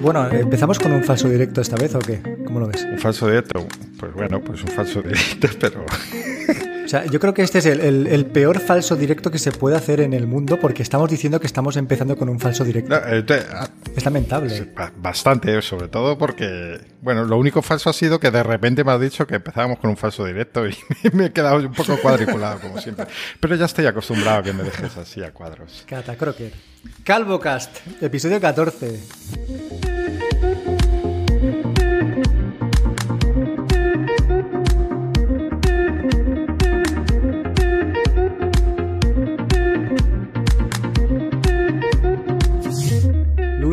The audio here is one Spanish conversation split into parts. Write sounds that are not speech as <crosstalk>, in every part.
Bueno, ¿empezamos con un falso directo esta vez o qué? ¿Cómo lo ves? Un falso directo. Pues bueno, pues un falso <laughs> directo, pero sea, yo creo que este es el, peor falso directo que se puede hacer en el mundo porque estamos diciendo que estamos empezando con un falso directo. Eh, ah, es lamentable. Bastante, sobre todo porque, bueno, lo único falso ha sido que de repente me has dicho que empezábamos con un falso directo y <laughs> me he quedado un poco cuadriculado, como siempre. Pero ya estoy acostumbrado a que me dejes así a cuadros. Cata Crocker. Calvocast, episodio 14.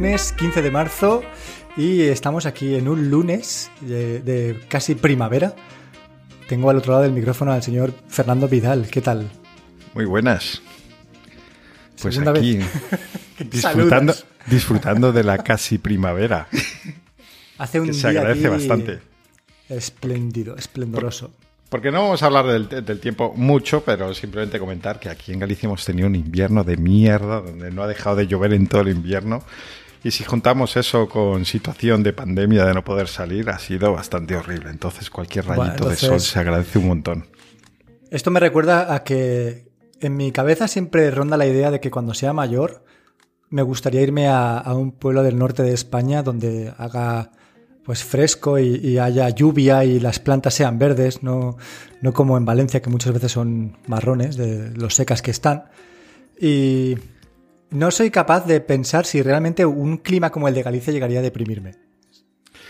Lunes 15 de marzo y estamos aquí en un lunes de, casi primavera. Tengo al otro lado del micrófono al señor Fernando Vidal. ¿Qué tal? Muy buenas. Pues aquí <laughs> <laughs> disfrutando, disfrutando de la casi primavera. <laughs> Hace un que se agradece bastante. Espléndido, esplendoroso. Porque no vamos a hablar del, del, tiempo mucho, pero simplemente comentar que aquí en Galicia hemos tenido un invierno de mierda, donde no ha dejado de llover en todo el invierno. Y si juntamos eso con situación de pandemia, de no poder salir, ha sido bastante horrible. Entonces cualquier rayito de sol se agradece un montón. Esto me recuerda a que en mi cabeza siempre ronda la idea de que cuando sea mayor me gustaría irme a, un pueblo del norte de España donde haga pues fresco y, haya lluvia y las plantas sean verdes, no, no como en Valencia que muchas veces son marrones de lo secas que están. Y no soy capaz de pensar si realmente un clima como el de Galicia llegaría a deprimirme.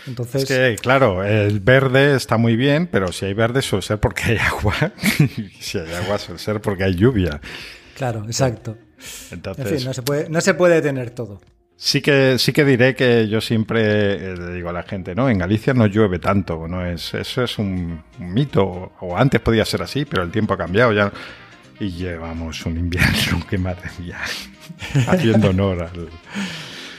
Entonces... Es que, claro, el verde está muy bien, pero si hay verde suele ser porque hay agua. <laughs> si hay agua suele ser porque hay lluvia. Claro, exacto. Entonces... En fin, no se puede, no se puede tener todo. Sí que, sí que diré que yo siempre eh, le digo a la gente, ¿no? En Galicia no llueve tanto, ¿no? Es, eso es un, un mito, o antes podía ser así, pero el tiempo ha cambiado ya. Y llevamos un invierno que madre mía, haciendo honor al...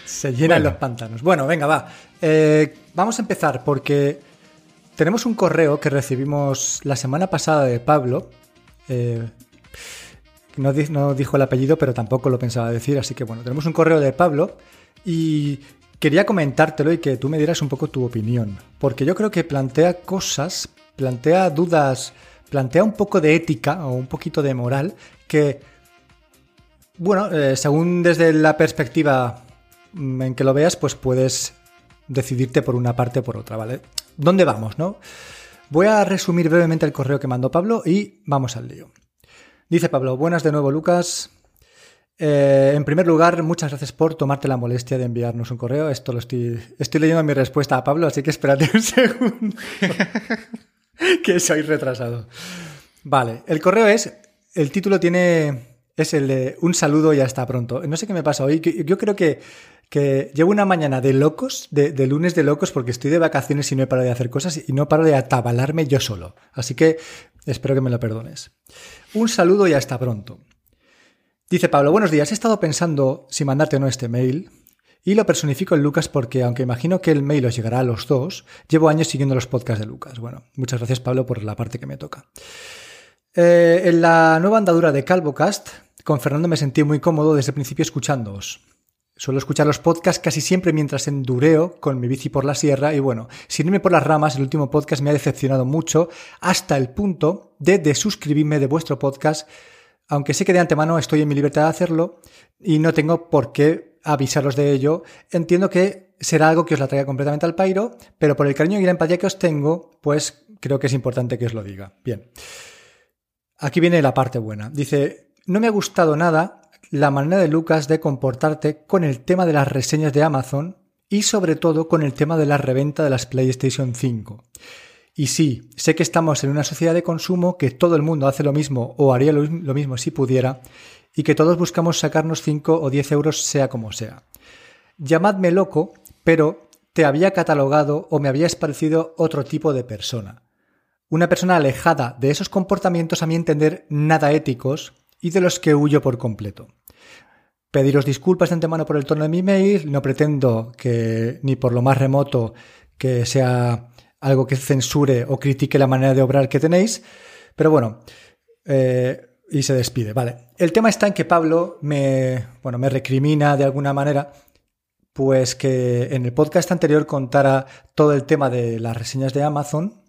Se llenan los pantanos. Bueno, venga, va. Eh, vamos a empezar porque tenemos un correo que recibimos la semana pasada de Pablo. Eh, no, no dijo el apellido, pero tampoco lo pensaba decir. Así que bueno, tenemos un correo de Pablo y quería comentártelo y que tú me dieras un poco tu opinión. Porque yo creo que plantea cosas, plantea dudas plantea un poco de ética o un poquito de moral que, bueno, eh, según desde la perspectiva mm, en que lo veas, pues puedes decidirte por una parte o por otra, ¿vale? ¿Dónde vamos, no? Voy a resumir brevemente el correo que mandó Pablo y vamos al lío. Dice Pablo, buenas de nuevo Lucas. Eh, en primer lugar, muchas gracias por tomarte la molestia de enviarnos un correo. Esto lo estoy, estoy leyendo mi respuesta a Pablo, así que espérate un <laughs> segundo. <laughs> que soy retrasado. Vale, el correo es, el título tiene, es el de un saludo y hasta pronto. No sé qué me pasa hoy, yo creo que, que llevo una mañana de locos, de, lunes de locos, porque estoy de vacaciones y no he parado de hacer cosas y no paro de atabalarme yo solo. Así que espero que me lo perdones. Un saludo y hasta pronto. Dice Pablo, buenos días, he estado pensando si mandarte o no este mail, y lo personifico en Lucas porque, aunque imagino que el mail os llegará a los dos, llevo años siguiendo los podcasts de Lucas. Bueno, muchas gracias Pablo por la parte que me toca. Eh, en la nueva andadura de CalvoCast, con Fernando me sentí muy cómodo desde el principio escuchándoos. Suelo escuchar los podcasts casi siempre mientras endureo con mi bici por la sierra y bueno, sin irme por las ramas, el último podcast me ha decepcionado mucho hasta el punto de desuscribirme de vuestro podcast, aunque sé que de antemano estoy en mi libertad de hacerlo y no tengo por qué avisaros de ello. Entiendo que será algo que os la traiga completamente al pairo, pero por el cariño y la empatía que os tengo, pues creo que es importante que os lo diga. Bien. Aquí viene la parte buena. Dice, no me ha gustado nada la manera de Lucas de comportarte con el tema de las reseñas de Amazon y sobre todo con el tema de la reventa de las PlayStation 5. Y sí, sé que estamos en una sociedad de consumo que todo el mundo hace lo mismo o haría lo mismo si pudiera, y que todos buscamos sacarnos 5 o 10 euros sea como sea. Llamadme loco, pero te había catalogado o me habías parecido otro tipo de persona. Una persona alejada de esos comportamientos a mi entender nada éticos y de los que huyo por completo. Pediros disculpas de antemano por el tono de mi mail, no pretendo que ni por lo más remoto que sea algo que censure o critique la manera de obrar que tenéis, pero bueno, eh, y se despide. Vale. El tema está en que Pablo me, bueno, me recrimina de alguna manera pues que en el podcast anterior contara todo el tema de las reseñas de Amazon,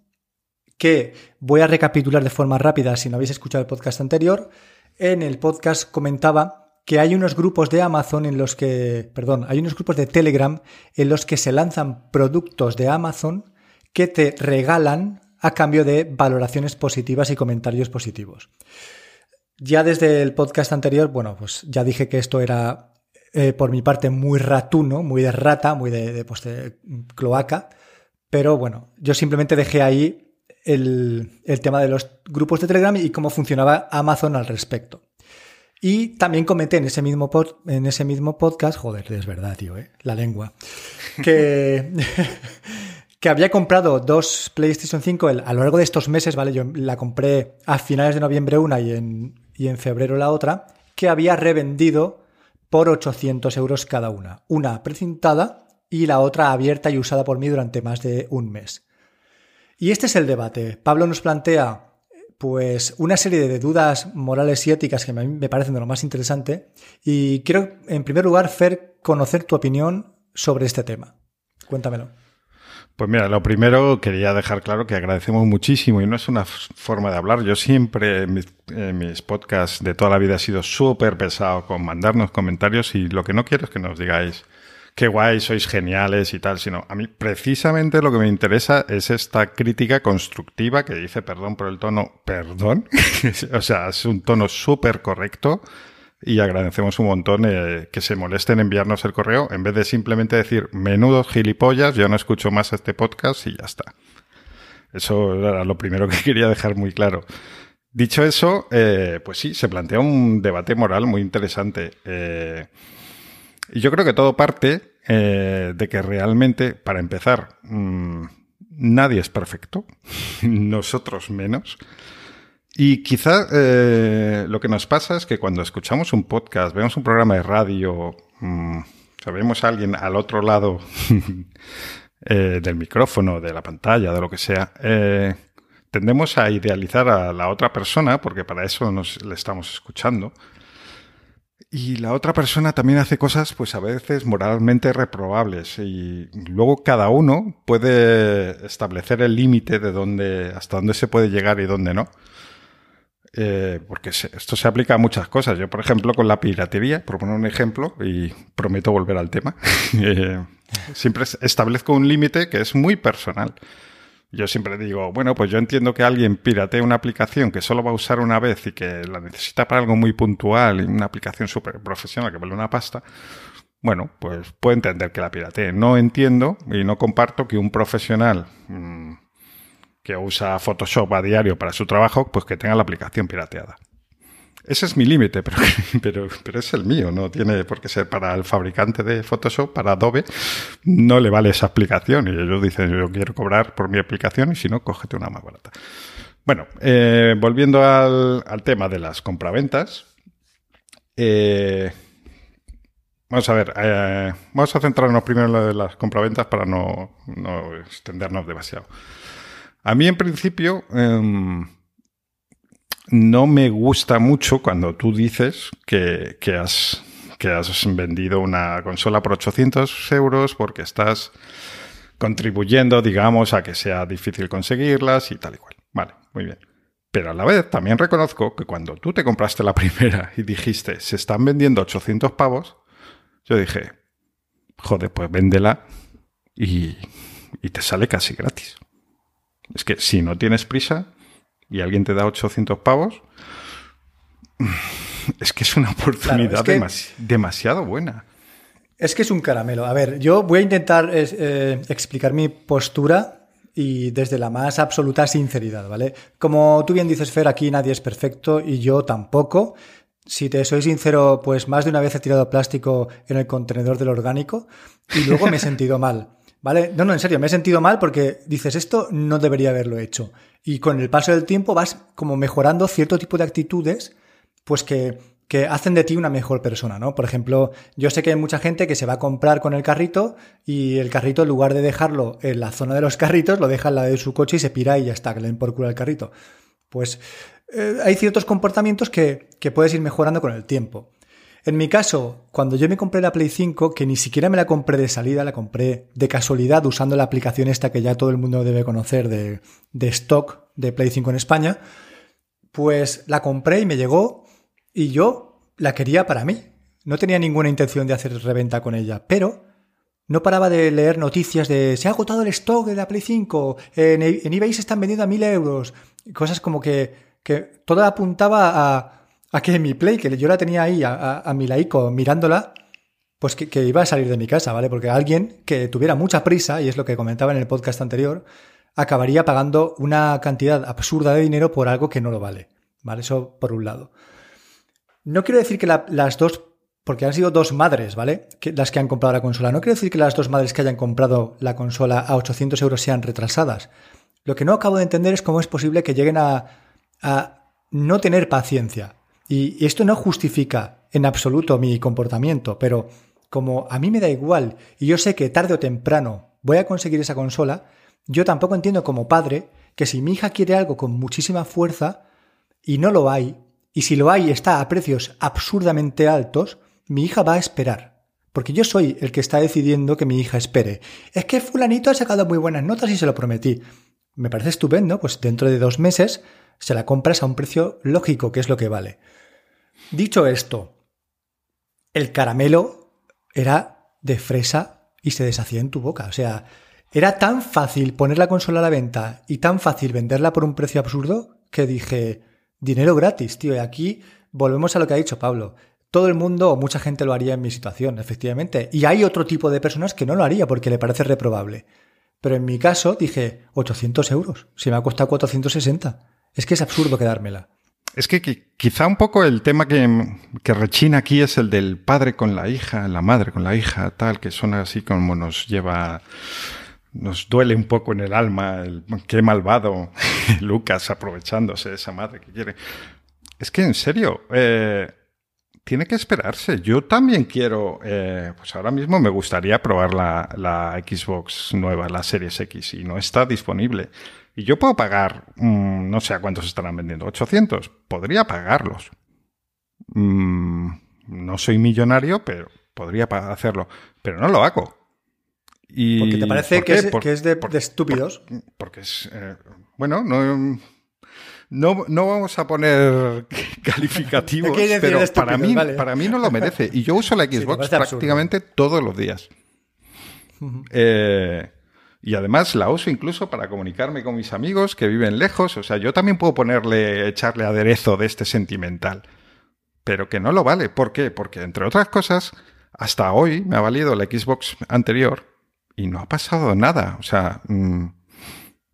que voy a recapitular de forma rápida si no habéis escuchado el podcast anterior. En el podcast comentaba que hay unos grupos de Amazon en los que, perdón, hay unos grupos de Telegram en los que se lanzan productos de Amazon que te regalan a cambio de valoraciones positivas y comentarios positivos. Ya desde el podcast anterior, bueno, pues ya dije que esto era eh, por mi parte muy ratuno, muy de rata, muy de, pues cloaca, pero bueno, yo simplemente dejé ahí el, el tema de los grupos de Telegram y cómo funcionaba Amazon al respecto. Y también comenté en ese mismo, en ese mismo podcast, joder, es verdad, tío, ¿eh? la lengua, que, <laughs> que había comprado dos PlayStation 5 a lo largo de estos meses, ¿vale? Yo la compré a finales de noviembre una y en, y en febrero la otra, que había revendido por 800 euros cada una. Una precintada y la otra abierta y usada por mí durante más de un mes. Y este es el debate. Pablo nos plantea pues una serie de dudas morales y éticas que a mí me parecen de lo más interesante y quiero en primer lugar Fer conocer tu opinión sobre este tema. Cuéntamelo. Pues mira, lo primero quería dejar claro que agradecemos muchísimo y no es una forma de hablar. Yo siempre en mis, podcasts de toda la vida he sido súper pesado con mandarnos comentarios y lo que no quiero es que nos digáis qué guay, sois geniales y tal, sino a mí precisamente lo que me interesa es esta crítica constructiva que dice, perdón por el tono, perdón, <laughs> o sea, es un tono súper correcto y agradecemos un montón eh, que se molesten en enviarnos el correo en vez de simplemente decir menudos gilipollas, yo no escucho más este podcast y ya está. Eso era lo primero que <laughs> quería dejar muy claro. Dicho eso, eh, pues sí, se plantea un debate moral muy interesante. Eh, y yo creo que todo parte de que realmente, para empezar, mm, nadie es perfecto, <laughs> nosotros menos. Y quizá eh, lo que nos pasa es que cuando escuchamos un podcast, vemos un programa de radio, mmm, a alguien al otro lado <laughs> eh, del micrófono, de la pantalla, de lo que sea, eh, tendemos a idealizar a la otra persona, porque para eso nos le estamos escuchando. Y la otra persona también hace cosas, pues a veces moralmente reprobables. Y luego cada uno puede establecer el límite de dónde, hasta dónde se puede llegar y dónde no. Eh, porque esto se aplica a muchas cosas. Yo, por ejemplo, con la piratería, por poner un ejemplo, y prometo volver al tema, <laughs> eh, siempre establezco un límite que es muy personal. Yo siempre digo, bueno, pues yo entiendo que alguien piratee una aplicación que solo va a usar una vez y que la necesita para algo muy puntual y una aplicación súper profesional que vale una pasta. Bueno, pues puedo entender que la piratee. No entiendo y no comparto que un profesional mmm, que usa Photoshop a diario para su trabajo, pues que tenga la aplicación pirateada. Ese es mi límite, <laughs> pero, pero, pero, es el mío, no tiene por qué ser para el fabricante de Photoshop, para Adobe, no le vale esa aplicación. Y ellos dicen, yo quiero cobrar por mi aplicación y si no, cógete una más barata. Bueno, eh, volviendo al, tema de las compraventas, eh, vamos a ver, eh, vamos a centrarnos primero en lo de las compraventas para no, no extendernos demasiado. A mí, en principio, em, no me gusta mucho cuando tú dices que, has, que has vendido una consola por 800 euros porque estás contribuyendo, digamos, a que sea difícil conseguirlas y tal y cual. Vale, muy bien. Pero a la vez también reconozco que cuando tú te compraste la <laughs> primera y dijiste, se están vendiendo 800 pavos, yo dije, joder, pues véndela y, y te sale casi gratis. Es que si no tienes prisa y alguien te da 800 pavos, <laughs> es que es una oportunidad demasiado buena. Es que es un caramelo. A ver, yo voy a intentar eh, explicar mi postura y desde la más absoluta sinceridad, ¿vale? Como tú bien dices, Fer, aquí nadie es perfecto y yo tampoco. Si te soy sincero, pues más de una vez he tirado plástico en el contenedor del orgánico y luego me he <laughs> sentido mal. ¿Vale? No, no, en serio, me he sentido mal porque dices, esto no debería haberlo hecho. Y con el paso del tiempo vas como mejorando cierto tipo de actitudes, pues que, que hacen de ti una mejor persona, ¿no? Por ejemplo, yo sé que hay mucha gente que se va a comprar con el carrito y el carrito, en lugar de dejarlo en la zona de los carritos, lo deja en la de su coche y se pira y ya está, que le den por culo al carrito. Pues eh, hay ciertos comportamientos que, que puedes ir mejorando con el tiempo. En mi caso, cuando yo me compré la Play 5, que ni siquiera me la compré de salida, la compré de casualidad usando la aplicación esta que ya todo el mundo debe conocer de, de stock de Play 5 en España, pues la compré y me llegó y yo la quería para mí. No tenía ninguna intención de hacer reventa con ella, pero no paraba de leer noticias de se ha agotado el stock de la Play 5, en, en eBay se están vendiendo a mil euros, cosas como que, que todo apuntaba a, a que mi Play, que yo la tenía ahí a, mi laico mirándola, pues que, iba a salir de mi casa, ¿vale? Porque alguien que tuviera mucha prisa, y es lo que comentaba en el podcast anterior, acabaría pagando una cantidad absurda de dinero por algo que no lo vale, ¿vale? Eso por un lado. No quiero decir que la, las dos porque han sido dos madres, ¿vale? Que, las que han comprado la consola. No quiero decir que las dos madres que hayan comprado la consola a 800 euros sean retrasadas. Lo que no acabo de entender es cómo es posible que lleguen a no tener paciencia. Y, esto no justifica en absoluto mi comportamiento, pero como a mí me da igual y yo sé que tarde o temprano voy a conseguir esa consola, yo tampoco entiendo como padre que si mi hija quiere algo con muchísima fuerza y no lo hay, y si lo hay está a precios absurdamente altos, mi hija va a esperar. Porque yo soy el que está decidiendo que mi hija espere. Es que fulanito ha sacado muy buenas notas y se lo prometí. Me parece estupendo, pues dentro de dos meses se la compras a un precio lógico, que es lo que vale. Dicho esto, el caramelo era de fresa y se deshacía en tu boca. O sea, era tan fácil poner la consola a la venta y tan fácil venderla por un precio absurdo que dije, dinero gratis, tío. Y aquí volvemos a lo que ha dicho Pablo todo el mundo o mucha gente lo haría en mi situación, efectivamente. Y hay otro tipo de personas que no lo haría porque le parece reprobable. Pero en mi caso dije 800 euros. Si me ha costado 460. Es que es absurdo quedármela. Es que quizá un poco el tema que, que, rechina aquí es el del padre con la hija, la madre con la hija, tal, que suena así como nos lleva, nos duele un poco en el alma, el, qué malvado <laughs> Lucas aprovechándose de esa madre que quiere. Es que en serio, eh, tiene que esperarse. Yo también quiero, eh, pues ahora mismo me gustaría probar la, la, Xbox nueva, la Series X, y no está disponible. Y yo puedo pagar, mmm, no sé a cuántos estarán vendiendo, 800. Podría pagarlos. Mm, no soy millonario, pero podría hacerlo. Pero no lo hago. Y porque te parece que es, que es, de, por, de estúpidos. Por, porque es. Eh, bueno, no no, no vamos a poner <laughs> calificativos, pero para mí, para mí no lo merece. Y yo uso la <laughs> Xbox prácticamente todos los días. eh, y además la uso incluso para comunicarme con mis amigos que viven lejos. O sea, yo también puedo ponerle, echarle aderezo de este sentimental. Pero que no lo vale. ¿Por qué? Porque, entre otras cosas, hasta hoy me ha valido la Xbox anterior y no ha pasado nada. O sea, mmm,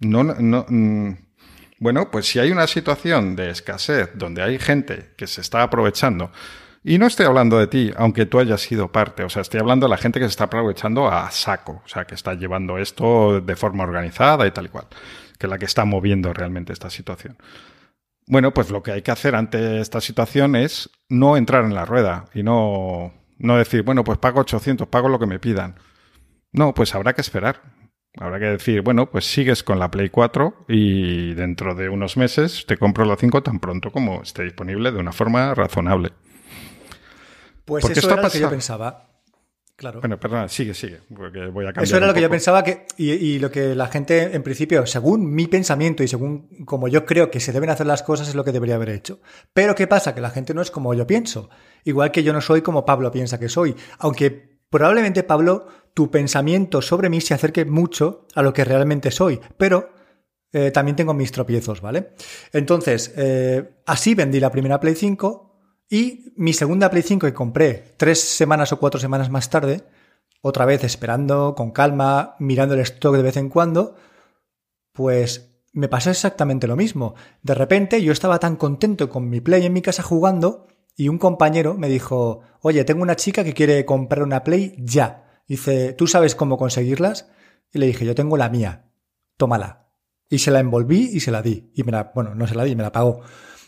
no, no, mmm, bueno, pues si hay una situación de escasez donde hay gente que se está aprovechando, y no estoy hablando de ti, aunque tú hayas sido parte, o sea, estoy hablando de la gente que se está aprovechando a saco, o sea, que está llevando esto de forma organizada y tal y cual, que es la que está moviendo realmente esta situación. Bueno, pues lo que hay que hacer ante esta situación es no entrar en la rueda y no, no decir, bueno, pues pago 800, pago lo que me pidan. No, pues habrá que esperar. Habrá que decir, bueno, pues sigues con la Play 4 y dentro de unos meses te compro la 5 tan pronto como esté disponible de una forma razonable. Pues Porque eso era lo que yo pensaba. Claro. Bueno, perdona, sigue, sigue, porque voy a cambiar. Eso era lo que yo pensaba que, y, y, lo que la gente, en principio, según mi pensamiento y según como yo creo que se deben hacer las cosas, es lo que debería haber hecho. Pero ¿qué pasa? Que la gente no es como yo pienso. Igual que yo no soy como Pablo piensa que soy. Aunque probablemente, Pablo, tu pensamiento sobre mí se acerque mucho a lo que realmente soy, pero eh, también tengo mis tropiezos, ¿vale? Entonces, eh, así vendí la primera Play 5 y mi segunda Play 5 que compré tres semanas o cuatro semanas más tarde, otra vez esperando, con calma, mirando el stock de vez en cuando, pues me pasó exactamente lo mismo. De repente yo estaba tan contento con mi Play en mi casa jugando y un compañero me dijo, oye, tengo una chica que quiere comprar una Play ya. Dice, ¿tú sabes cómo conseguirlas? Y le dije, yo tengo la mía, tómala. Y se la envolví y se la di. Y me la, bueno, no se la di, me la pagó.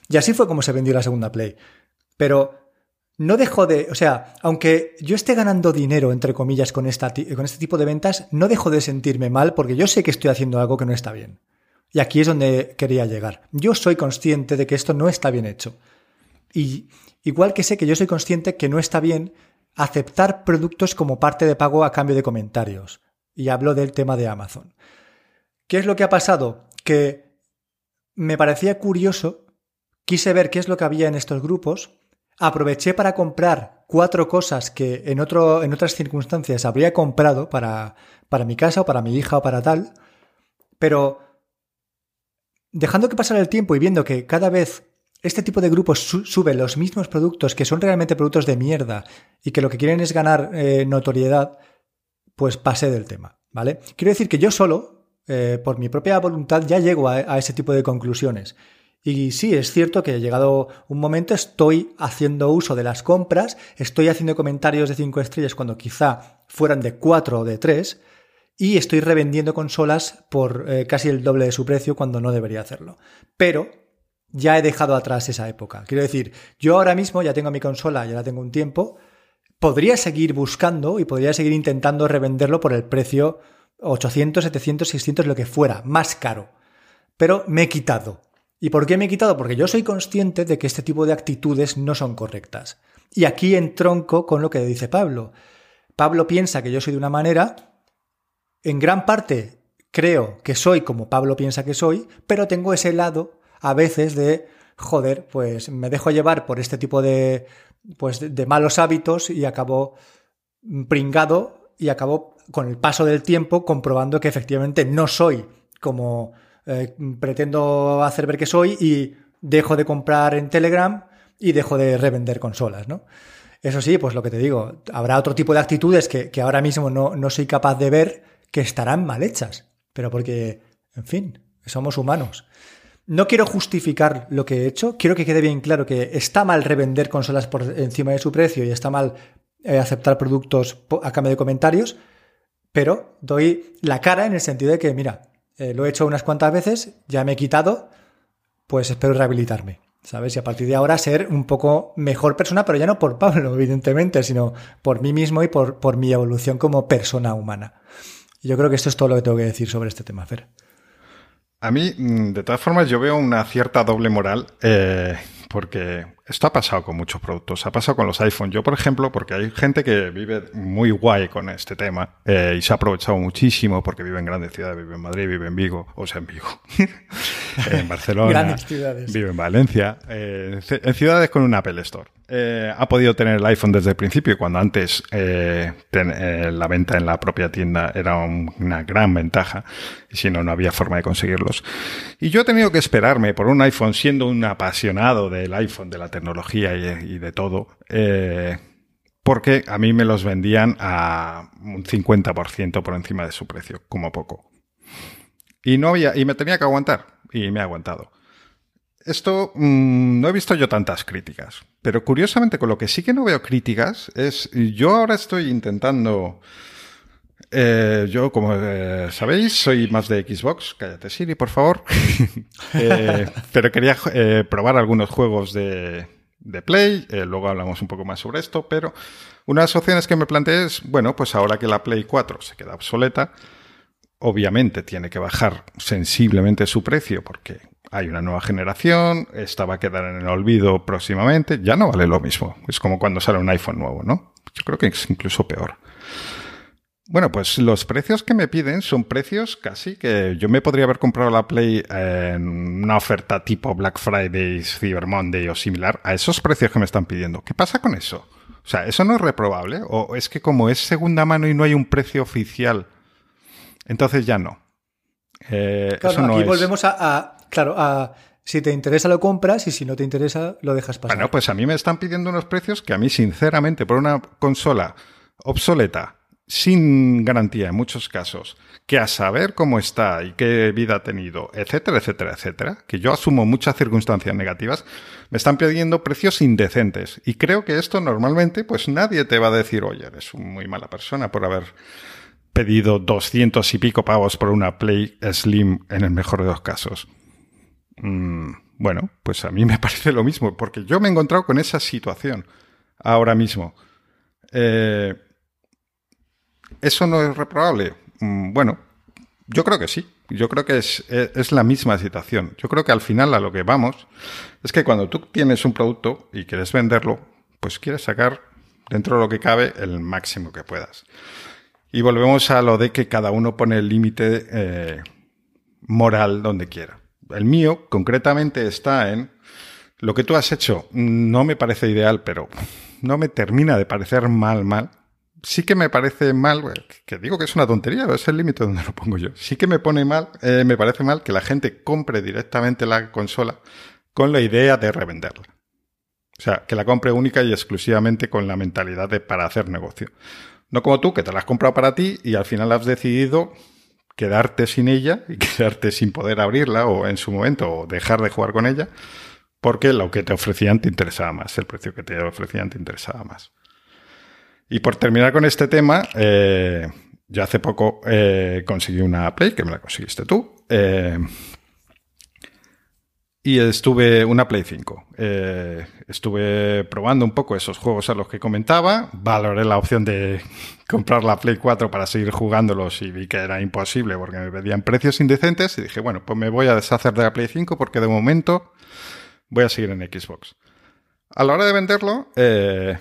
Y así fue como se vendió la segunda Play. Pero no dejo de, o sea, aunque yo esté ganando dinero, entre comillas, con, esta, con este tipo de ventas, no dejo de sentirme mal porque yo sé que estoy haciendo algo que no está bien. Y aquí es donde quería llegar. Yo soy consciente de que esto no está bien hecho. Y igual que sé que yo soy consciente que no está bien aceptar productos como parte de pago a cambio de comentarios. Y hablo del tema de Amazon. ¿Qué es lo que ha pasado? Que me parecía curioso, quise ver qué es lo que había en estos grupos, aproveché para comprar cuatro cosas que en, otro, en otras circunstancias habría comprado para, para mi casa o para mi hija o para tal, pero dejando que pasara el tiempo y viendo que cada vez este tipo de grupos sube los mismos productos que son realmente productos de mierda y que lo que quieren es ganar eh, notoriedad, pues pasé del tema, ¿vale? Quiero decir que yo solo, eh, por mi propia voluntad, ya llego a, ese tipo de conclusiones. Y sí, es cierto que llegado un momento estoy haciendo uso de las compras, estoy haciendo comentarios de 5 estrellas cuando quizá fueran de 4 o de 3, y estoy revendiendo consolas por eh, casi el doble de su precio cuando no debería hacerlo. Pero ya he dejado atrás esa época. Quiero decir, yo ahora mismo ya tengo mi consola, ya la tengo un tiempo, podría seguir buscando y podría seguir intentando revenderlo por el precio 800, 700, 600, lo que fuera, más caro. Pero me he quitado. ¿Y por qué me he quitado? Porque yo soy consciente de que este tipo de actitudes no son correctas. Y aquí entronco con lo que dice Pablo. Pablo piensa que yo soy de una manera, en gran parte creo que soy como Pablo piensa que soy, pero tengo ese lado a veces de, joder, pues me dejo llevar por este tipo de, pues, de malos hábitos y acabo pringado y acabo con el paso del tiempo comprobando que efectivamente no soy como eh, pretendo hacer ver que soy y dejo de comprar en Telegram y dejo de revender consolas, ¿no? Eso sí, pues lo que te digo, habrá otro tipo de actitudes que, que ahora mismo no, no soy capaz de ver que estarán mal hechas, pero porque, en fin, somos humanos. No quiero justificar lo que he hecho, quiero que quede bien claro que está mal revender consolas por encima de su precio y está mal eh, aceptar productos a cambio de comentarios, pero doy la cara en el sentido de que, mira, eh, lo he hecho unas cuantas veces, ya me he quitado, pues espero rehabilitarme, ¿sabes? Y a partir de ahora ser un poco mejor persona, pero ya no por Pablo, <laughs> evidentemente, sino por mí mismo y por, por mi evolución como persona humana. yo creo que esto es todo lo que tengo que decir sobre este tema, Fer. A mí, mm, de todas formas, yo veo una cierta doble moral, eh, porque esto ha pasado con muchos productos, ha pasado con los iPhones. Yo, por ejemplo, porque hay gente que vive muy guay con este tema eh, y se ha aprovechado muchísimo porque vive en grandes ciudades, vive en Madrid, vive en Vigo, o sea, en Vigo, <laughs> <laughs> en Barcelona, grandes ciudades. vive en Valencia, eh, en ciudades con un Apple Store. Eh, ha podido tener el iPhone desde el principio, cuando antes eh, eh, la venta en la propia tienda era una gran ventaja, y si no, no había forma de conseguirlos. Y yo he tenido que esperarme por un iPhone, siendo un apasionado del iPhone, de la tecnología y, de todo, porque a mí me los vendían a un 50% por encima de su precio, como poco. Y no había, y me tenía que aguantar, y me he aguantado. Esto mm, no he visto yo tantas críticas, pero curiosamente con lo que sí que no veo críticas es, yo ahora estoy intentando, eh, yo como eh, sabéis soy más de Xbox, cállate Siri por favor, <laughs> eh, pero quería probar algunos juegos de, de Play, luego hablamos un poco más sobre esto, pero una de las opciones que me planteé es, bueno, pues ahora que la Play 4 se queda obsoleta, obviamente tiene que bajar sensiblemente su precio porque hay una nueva generación, esta va a quedar en el olvido próximamente, ya no vale lo mismo. Es como cuando sale un iPhone nuevo, ¿no? Yo creo que es incluso peor. Bueno, pues los precios que me piden son precios casi que yo me podría haber comprado la Play en una oferta tipo Black Friday, Cyber Monday o similar a esos precios que me están pidiendo. ¿Qué pasa con eso? O sea, ¿eso no es reprobable? ¿O es que como es segunda mano y no hay un precio oficial, entonces ya no? Eh, claro, aquí volvemos a Claro, si te interesa lo compras y si no te interesa lo dejas pasar. Bueno, pues a mí me están pidiendo unos precios que a mí, sinceramente, por una consola obsoleta, sin garantía en muchos casos, que a saber cómo está y qué vida ha tenido, etcétera, etcétera, etcétera, que yo asumo muchas circunstancias negativas, me están pidiendo precios indecentes. Y creo que esto normalmente, pues nadie te va a decir, oye, eres muy mala persona por haber pedido doscientos y pico pavos por una Play Slim en el mejor de los casos. Mm, bueno, pues a mí me <laughs> parece lo mismo, porque yo me he encontrado con esa situación ahora mismo. Eh, ¿Eso no es reprobable? Mm, bueno, yo creo que sí. Yo creo que es, es, la misma situación. Yo creo que al final a lo que vamos es que cuando tú tienes un producto y quieres venderlo, pues quieres sacar dentro de lo que cabe el máximo que puedas. Y volvemos a lo de que cada uno pone el límite eh, moral donde quiera. El mío concretamente está en lo que tú has hecho. No me parece ideal, pero no me termina de parecer mal, mal. Sí que me parece mal, que digo que es una tontería, es el límite donde lo pongo yo. Sí que me pone mal, eh, me parece mal que la gente compre directamente la consola con la idea de revenderla. O sea, que la compre única y exclusivamente con la mentalidad de para hacer negocio. No como tú, que te la has comprado para ti y al final has decidido quedarte sin ella y <laughs> quedarte sin poder abrirla o en su momento o dejar de jugar con ella porque lo que te ofrecían te interesaba más, el precio que te ofrecían te interesaba más. Y por terminar con este tema, eh, yo hace poco eh, conseguí una Play, que me la conseguiste tú, eh, y estuve una Play 5. Eh, estuve probando un poco esos juegos a los que comentaba. Valoré la opción de <laughs> comprar la Play 4 para seguir jugándolos y vi que era imposible porque me pedían precios indecentes y dije, bueno, pues me voy a deshacer de la Play 5 porque de momento voy a seguir en Xbox. A la hora de venderlo, eh,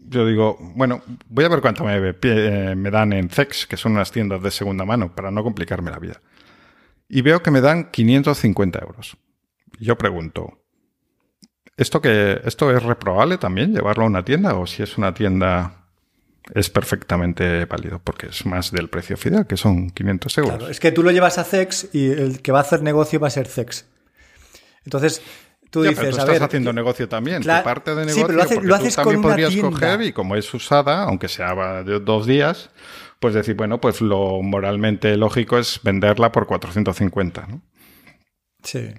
yo digo, bueno, voy a ver cuánto me, eh, dan en CEX, que son unas tiendas de segunda mano, para no complicarme la vida. Y veo que me dan 550 euros yo pregunto, ¿esto, que, ¿esto es reprobable también llevarlo a una tienda o si es una tienda es perfectamente válido porque es más del precio final, que son 500 euros. Claro, es que tú lo llevas a CEX y el que va a hacer negocio va a ser CEX. Entonces, tú dices, pero tú estás haciendo negocio también, tu parte de negocio, sí, pero lo, haces, tú también podrías coger y como es usada, aunque sea de dos días, pues decir, bueno, pues lo moralmente lógico es venderla por 450, ¿no? Sí.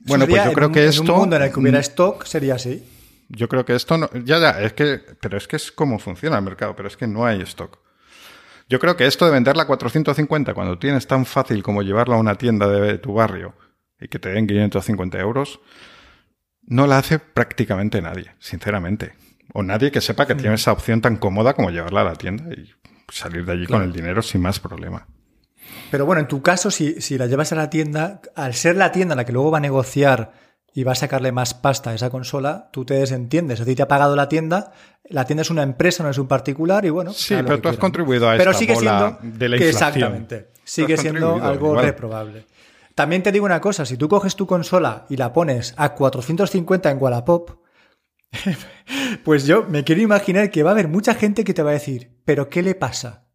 Bueno, pues yo creo que esto. En un mundo en el que hubiera stock sería así. Yo creo que esto no. Ya, ya, es que. Pero es que es como funciona el mercado, pero es que no hay stock. Yo creo que esto de venderla a 450 cuando tienes tan fácil como llevarla a una tienda de tu barrio y que te den 550 euros, no la hace prácticamente nadie, sinceramente. O nadie que sepa que tiene esa opción tan cómoda como llevarla a la tienda y salir de allí con el dinero sin más problema. Pero bueno, en tu caso, si, si la llevas a la tienda, al ser la tienda la que luego va a negociar y va a sacarle más pasta a esa consola, tú te desentiendes. Es decir, te ha pagado la tienda, la tienda es una empresa, no es un particular, y bueno. Sí, pero tú has contribuido a pero esta sigue bola siendo, de la inflación. exactamente. Sigue siendo algo reprobable. También te digo una cosa, si tú coges tu consola y la pones a 450 en Wallapop, <laughs> pues yo me quiero imaginar que va a haber mucha gente que te va a decir, ¿pero qué le pasa?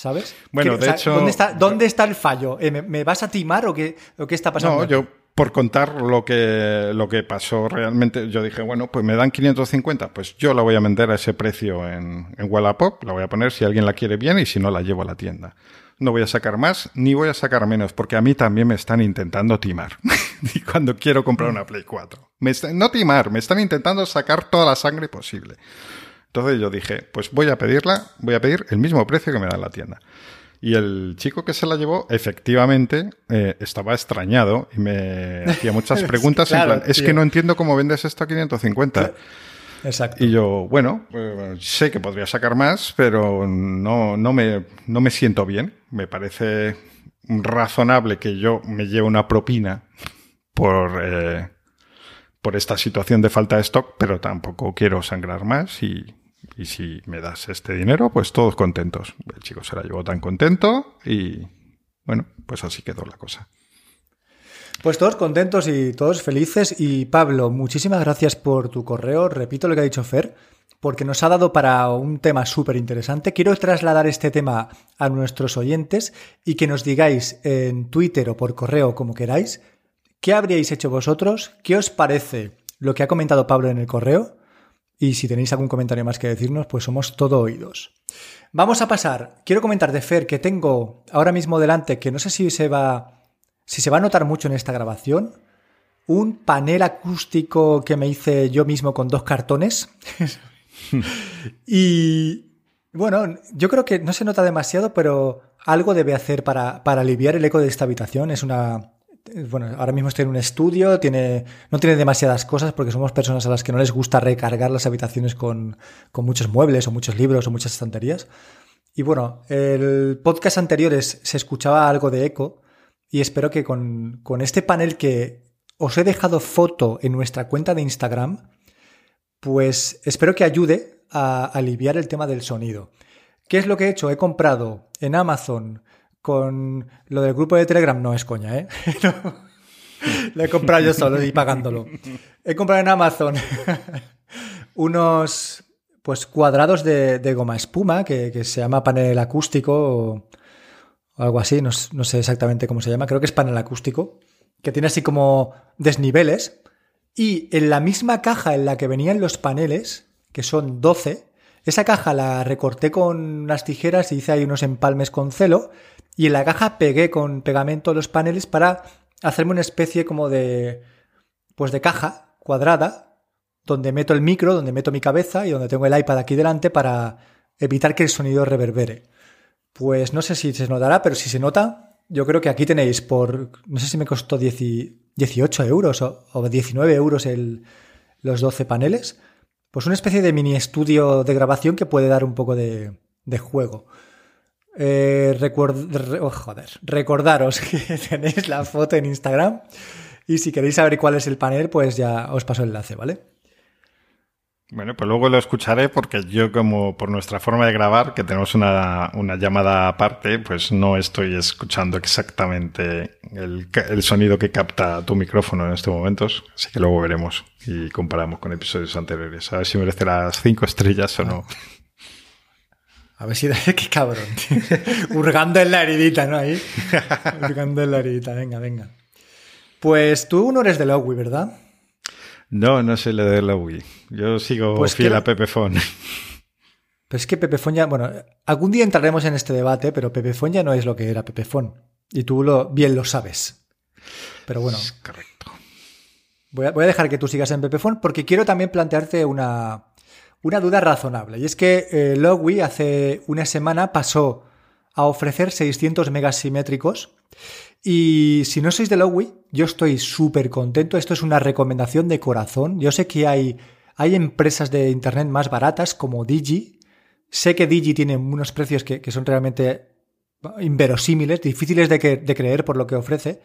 ¿Sabes? Bueno, de hecho. ¿dónde está, ¿Dónde está el fallo? Eh, ¿me, vas a timar o qué, o qué está pasando? No, yo, por contar lo que, lo que pasó realmente, yo dije, bueno, pues me dan 550, pues yo la voy a vender a ese precio en, en Wallapop, la voy a poner si alguien la quiere bien y si no la llevo a la tienda. No voy a sacar más ni voy a sacar menos, porque a mí también me están intentando timar. <laughs> y cuando quiero comprar una Play 4. Me no timar, me están intentando sacar toda la sangre posible. Entonces yo dije, pues voy a pedirla, voy a pedir el mismo precio que me da en la tienda. Y el chico que se la llevó, efectivamente, eh, estaba extrañado y me <laughs> hacía muchas preguntas en plan, es que no entiendo cómo vendes esto a 550. Exacto. Y yo, bueno, eh, sé que podría sacar más, pero no, no, me, no me siento bien. Me parece razonable que yo me lleve una propina por, eh, por esta situación de falta de stock, pero tampoco quiero sangrar más y, y si me das este dinero, pues todos contentos. El chico se la llevó tan contento y bueno, pues así quedó la cosa. Pues todos contentos y todos felices. Y Pablo, muchísimas gracias por tu correo. Repito lo que ha dicho Fer, porque nos ha dado para un tema súper interesante. Quiero trasladar este tema a nuestros oyentes y que nos digáis en Twitter o por correo, como queráis, qué habríais hecho vosotros, qué os parece lo que ha comentado Pablo en el correo y si tenéis algún comentario más que decirnos, pues somos todo oídos. Vamos a pasar. Quiero comentar de Fer que tengo ahora mismo delante, que no sé si se va, si se va a notar mucho en esta grabación, un panel acústico que me hice yo mismo con dos cartones. <laughs> y bueno, yo creo que no se nota demasiado, pero algo debe hacer para, para aliviar el eco de esta habitación. Es una, bueno, ahora mismo estoy en un estudio, tiene, no tiene demasiadas cosas porque somos personas a las que no les gusta recargar las habitaciones con, con muchos muebles o muchos libros o muchas estanterías. Y bueno, el podcast anterior se escuchaba algo de eco y espero que con, con este panel que os he dejado foto en nuestra cuenta de Instagram, pues espero que ayude a aliviar el tema del sonido. ¿Qué es lo que he hecho? He comprado en Amazon con lo del grupo de Telegram, no es coña, ¿eh? <laughs> Lo he comprado yo solo y pagándolo. He comprado en Amazon <laughs> unos pues cuadrados de, goma espuma que, se llama panel acústico o algo así, no, no, sé exactamente cómo se llama, creo que es panel acústico, que tiene así como desniveles y en la misma caja en la que venían los paneles, que son 12, esa caja la recorté con unas tijeras y hice ahí unos empalmes con celo y en la caja pegué con pegamento los paneles para hacerme una especie como de pues de caja cuadrada donde meto el micro, donde meto mi cabeza y donde tengo el iPad aquí delante para evitar que el sonido reverbere. Pues no sé si se notará, pero si se nota, yo creo que aquí tenéis por, no sé si me costó 18 euros o, 19 euros el, los 12 paneles, pues una especie de mini estudio de grabación que puede dar un poco de, de juego. Eh, oh, joder, recordaros <laughs> que tenéis la foto en Instagram y si queréis saber cuál es el panel, pues ya os paso el enlace, ¿vale? Bueno, pues luego lo escucharé porque yo como por nuestra forma de grabar, que tenemos una, llamada aparte, pues no estoy escuchando exactamente el, el, sonido que capta tu micrófono en estos momentos. Así que luego veremos y comparamos con episodios anteriores. A ver si merece las cinco estrellas o no. A ver si... <laughs> ¡Qué cabrón! <laughs> Hurgando en la heridita, ¿no? Ahí. Hurgando en la heridita. Venga, venga. Pues tú no eres de Lowy, ¿verdad? No, no soy de la. Yo sigo pues fiel a Pepefon. Pero es que Pepefon ya, bueno, algún día entraremos en este debate, pero Pepefon ya no es lo que era Pepefon. Y tú lo, bien lo sabes. Pero bueno. correcto. Voy a, dejar que tú sigas en Pepefon porque quiero también plantearte una, una duda razonable. Y es que eh, hace una semana pasó a ofrecer 600 megas simétricos y si no sois de Lowy, yo estoy súper contento. Esto es una recomendación de corazón. Yo sé que hay, hay empresas de Internet más baratas como Digi. Sé que Digi tiene unos precios que, son realmente inverosímiles, difíciles de, de, creer por lo que ofrece.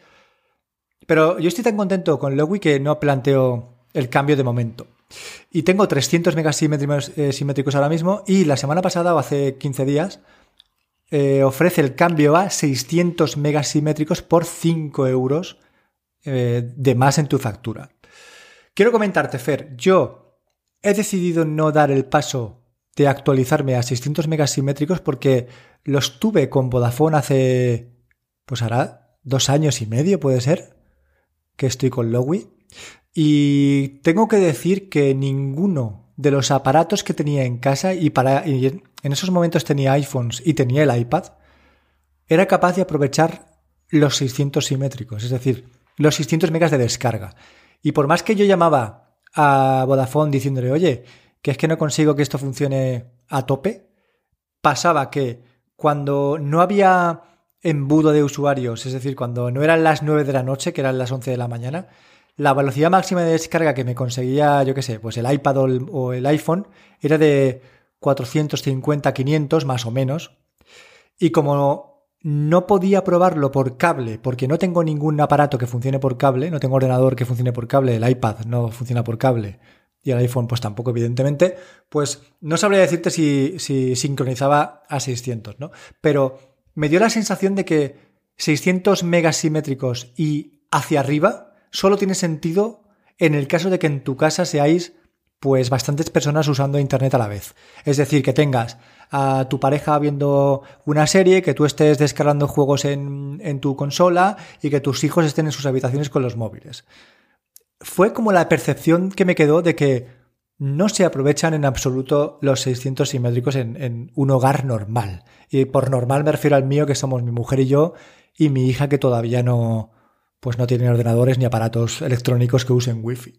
Pero yo estoy tan contento con Lowy que no planteo el cambio de momento. Y tengo 300 megas eh, simétricos ahora mismo y la semana pasada o hace 15 días eh, ofrece el cambio a 600 megasimétricos por 5 euros eh, de más en tu factura. Quiero comentarte, Fer, yo he decidido no dar el paso de actualizarme a 600 megasimétricos porque los tuve con Vodafone hace, pues hará dos años y medio, puede ser, que estoy con Lowy. Y tengo que decir que ninguno de los aparatos que tenía en casa y, para, en esos momentos tenía iPhones y tenía el iPad, era capaz de aprovechar los 600 simétricos, es decir, los 600 megas de descarga. Y por más que yo llamaba a Vodafone diciéndole, oye, que es que no consigo que esto funcione a tope, pasaba que cuando no había embudo de usuarios, es decir, cuando no eran las 9 de la noche, que eran las 11 de la mañana, la velocidad máxima de descarga que me conseguía, yo qué sé, pues el iPad o el, iPhone era de 450, 500 más o menos. Y como no podía probarlo por cable, porque no tengo ningún aparato que funcione por cable, no tengo ordenador que funcione por cable, el iPad no funciona por cable y el iPhone pues tampoco evidentemente, pues no sabría decirte si, si sincronizaba a 600, ¿no? Pero me dio la sensación de que 600 megas simétricos y hacia arriba solo tiene sentido en el caso de que en tu casa seáis pues bastantes personas usando internet a la vez. Es decir, que tengas a tu pareja viendo una serie, que tú estés descargando juegos en, en, tu consola y que tus hijos estén en sus habitaciones con los móviles. Fue como la percepción que me quedó de que no se aprovechan en absoluto los 600 simétricos en, en un hogar normal. Y por normal me refiero al mío, que somos mi mujer y yo, y mi hija que todavía no, pues no tienen ordenadores ni aparatos electrónicos que usen Wi-Fi.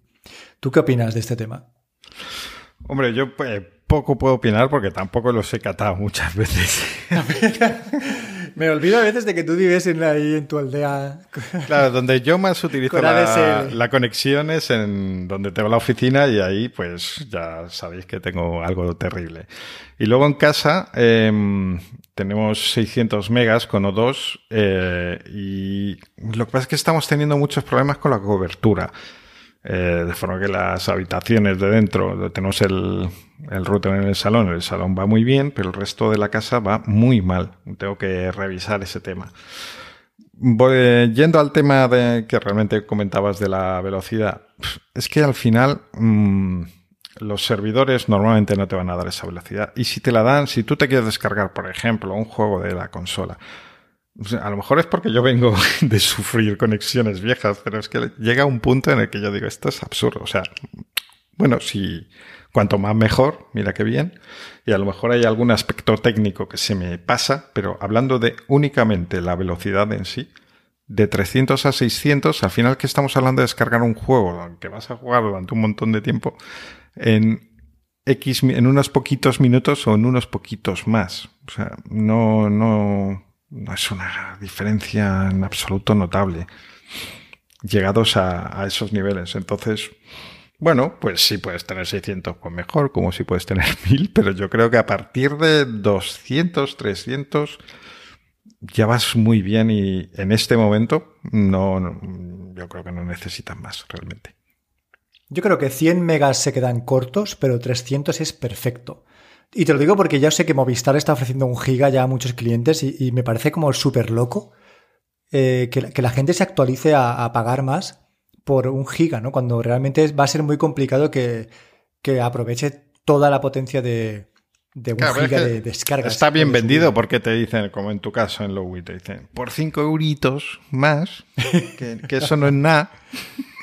¿Tú qué opinas de este tema? Hombre, yo eh, poco puedo opinar porque tampoco los he catado muchas veces. <laughs> <laughs> Me olvido a veces de que tú vives en, ahí en tu aldea. Claro, donde yo más utilizo la, la, conexión es en donde tengo la oficina y ahí pues ya sabéis que tengo algo terrible. Y luego en casa em, tenemos 600 megas con O2 eh, y lo que pasa es que estamos teniendo muchos problemas con la cobertura. Eh, de forma que las habitaciones de dentro, tenemos el, el router en el salón, el salón va muy bien, pero el resto de la casa va muy mal. Tengo que revisar ese tema. Voy, yendo al tema de, que realmente comentabas de la velocidad, es que al final mm, los servidores normalmente no te van a dar esa velocidad. Y si te la dan, si tú te quieres descargar, por ejemplo, un juego de la consola, a lo mejor es porque yo vengo <laughs> de sufrir conexiones viejas, pero es que llega un punto en el que yo digo, esto es absurdo. O sea, bueno, si cuanto más mejor, mira qué bien. Y a lo mejor hay algún aspecto técnico que se me pasa, pero hablando de únicamente la velocidad en sí, de 300 a 600, al final que estamos hablando de descargar un juego que vas a jugar durante un montón de tiempo en X, en unos poquitos minutos o en unos poquitos más. O sea, no, no, no es una diferencia en absoluto notable llegados a, esos niveles. Entonces, bueno, pues si puedes tener 600, pues mejor, como si puedes tener <laughs> 1000, pero yo creo que a partir de 200, 300 ya vas muy bien y en este momento no, no yo creo que no necesitas más realmente. Yo creo que 100 megas se quedan cortos, pero 300 es perfecto. Y te lo digo porque ya sé que Movistar está ofreciendo un giga ya a muchos clientes y, me parece como súper loco eh, que, la gente se actualice a, pagar más por un giga, ¿no? Cuando realmente va a ser muy complicado que, aproveche toda la potencia de, un giga de descargas. Está bien vendido porque te dicen, como en tu caso en Lowy, te dicen, por 5 euritos más, <laughs> que, que eso no es nada.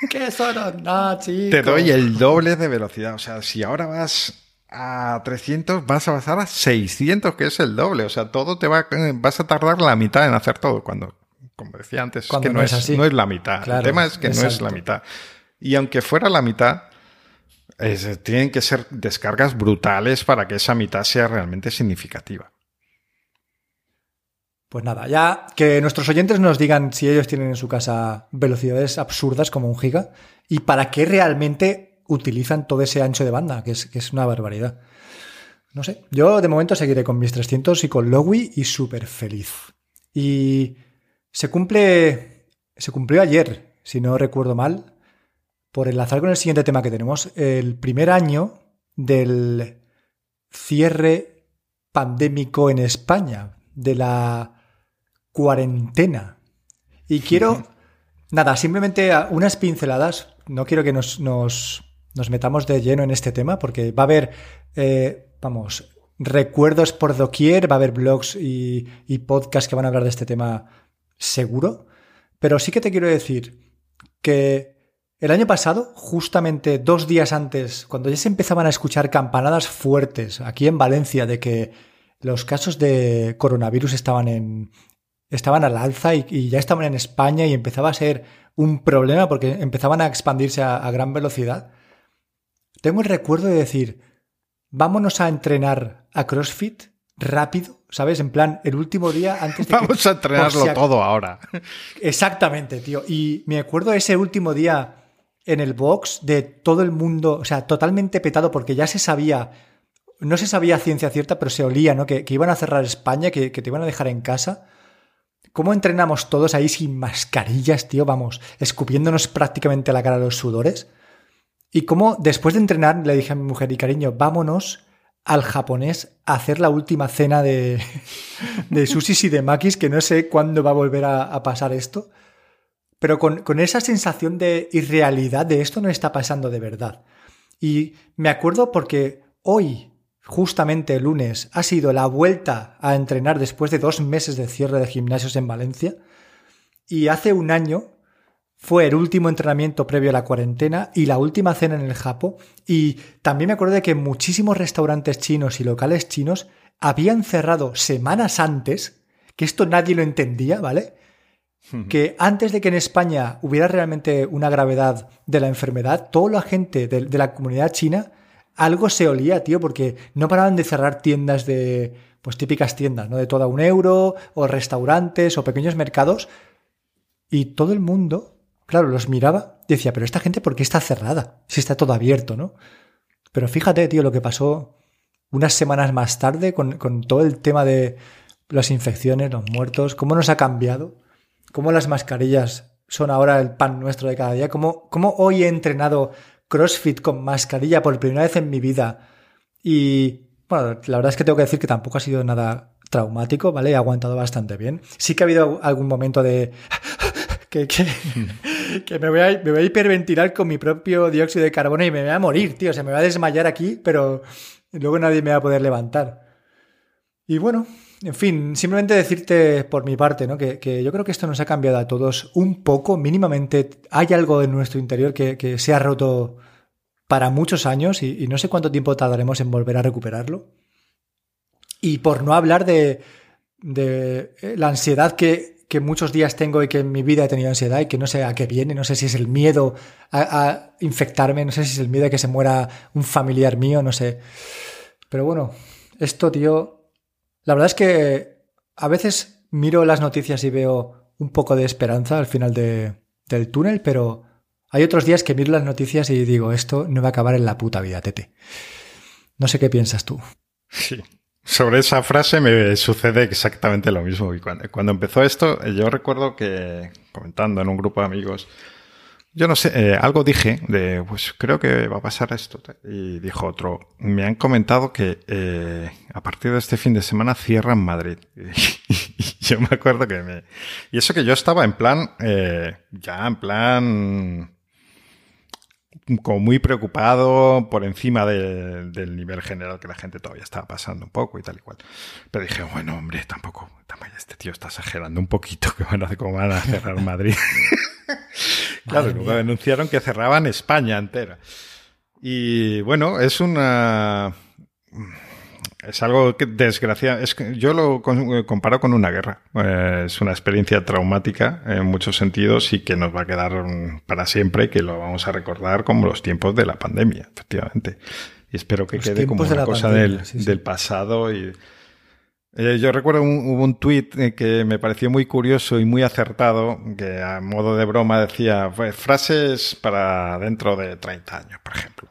que eso no es nada. Te doy el doble de velocidad. O sea, si ahora vas a 300 vas a pasar a 600, que es el doble. O sea, todo te va, vas a tardar la mitad en hacer todo. Cuando, como decía antes, es que no, es, no es la mitad. el tema es que no es la mitad. Y aunque fuera la mitad, tienen que ser descargas brutales para que esa mitad sea realmente significativa. Pues nada, ya que nuestros oyentes nos digan si ellos tienen en su casa velocidades absurdas como un giga y para qué realmente utilizan todo ese ancho de banda, que es, que es una barbaridad. No sé, yo de momento seguiré con mis 300 y con Lowy y súper feliz. Y se cumple, se cumplió ayer, si no recuerdo mal, por enlazar con el siguiente tema que tenemos, el primer año del cierre pandémico en España, de la cuarentena. Y quiero, <laughs> nada, simplemente unas pinceladas, no quiero que nos, nos nos metamos de lleno en este tema, porque va a haber, eh, vamos, recuerdos por doquier, va a haber blogs y, podcasts que van a hablar de este tema seguro. Pero sí que te quiero decir que el año pasado, justamente dos días antes, cuando ya se empezaban a escuchar campanadas fuertes aquí en Valencia de que los casos de coronavirus estaban en estaban al alza y, ya estaban en España y empezaba a ser un problema porque empezaban a expandirse a gran velocidad. Tengo el recuerdo de decir, vámonos a entrenar a CrossFit rápido, ¿sabes? En plan, el último día antes de <laughs> Vamos a entrenarlo todo ahora. Exactamente, tío. Y me acuerdo ese último día en el box de todo el mundo, o sea, totalmente petado porque ya se sabía, no se sabía ciencia cierta, pero se olía, ¿no? Que, iban a cerrar España, que, que te iban a dejar en casa. ¿Cómo entrenamos todos ahí sin mascarillas, tío? Vamos, escupiéndonos prácticamente la cara de los sudores. Y como después de entrenar le dije a mi mujer, y cariño, vámonos al japonés a hacer la última cena de, <laughs> de y de makis, que no sé cuándo va a volver a, pasar esto. Pero con, con, esa sensación de irrealidad de esto no está pasando de verdad. Y me acuerdo porque hoy, justamente el lunes, ha sido la vuelta a entrenar después de dos meses de cierre de gimnasios en Valencia. Y hace un año fue el último entrenamiento previo a la cuarentena y la última cena en el Japo. Y también me acuerdo de que muchísimos restaurantes chinos y locales chinos habían cerrado semanas antes, que esto nadie lo entendía, ¿vale? Que antes de que en España hubiera realmente una gravedad de la enfermedad, toda la gente de, la comunidad china algo se olía, tío, porque no paraban de cerrar tiendas de, pues típicas tiendas, ¿no? De todo un euro, o restaurantes, o pequeños mercados. Y todo el mundo, claro, los miraba decía, pero esta gente, ¿por qué está cerrada? Si está todo abierto, ¿no? Pero fíjate, tío, lo que pasó unas semanas más tarde con, con todo el tema de las infecciones, los muertos, cómo nos ha cambiado, cómo las mascarillas son ahora el pan nuestro de cada día, cómo, cómo hoy he entrenado CrossFit con mascarilla por primera vez en mi vida y bueno, la verdad es que tengo que decir que tampoco ha sido nada traumático, ¿vale? He aguantado bastante bien. Sí que ha habido algún momento de <laughs> que, que, me, voy a, me voy a hiperventilar con mi propio dióxido de carbono y me voy a morir, tío. Se me va a desmayar aquí, pero luego nadie me va a poder levantar. Y bueno, en fin, simplemente decirte por mi parte, ¿no? Que, yo creo que esto nos ha cambiado a todos un poco, mínimamente. Hay algo en nuestro interior que, se ha roto para muchos años y, no sé cuánto tiempo tardaremos en volver a recuperarlo. Y por no hablar de, eh, la ansiedad que, muchos días tengo y que en mi vida he tenido ansiedad y que no sé a qué viene, no sé si es el miedo a, infectarme, no sé si es el miedo a que se muera un familiar mío, no sé. Pero bueno, esto, tío, la verdad es que a veces miro las noticias y veo un poco de esperanza al final del túnel, pero hay otros días que miro las noticias y digo, esto no va a acabar en la puta vida, Tete. No sé qué piensas tú. Sí. Sobre esa frase me sucede exactamente lo mismo. Y cuando, cuando empezó esto, yo recuerdo que, comentando en un grupo de amigos, yo no sé, eh, algo dije de, pues creo que va a pasar esto. Y dijo otro, me han comentado que eh, a partir de este fin de semana cierran Madrid. <laughs> Y yo me acuerdo que me... Y eso que yo estaba en plan, eh, ya en plan como muy preocupado por encima del nivel general que la gente todavía estaba pasando un poco y tal y cual. Pero dije, bueno, hombre, tampoco, este tío está exagerando un poquito, <laughs> que van a, cómo van a cerrar Madrid. <laughs> claro, luego anunciaron que cerraban España entera. Y bueno, es una es algo que desgracia. Es que yo lo comparo con una guerra. Eh, es una experiencia traumática en muchos sentidos y que nos va a quedar para siempre, que lo vamos a recordar como los tiempos de la pandemia, efectivamente. Y espero que quede como una cosa del, del, pasado. Y, eh, yo recuerdo un, hubo un tuit eh, que me pareció muy curioso y muy acertado, que a modo de broma decía frases para dentro de 30 años, por ejemplo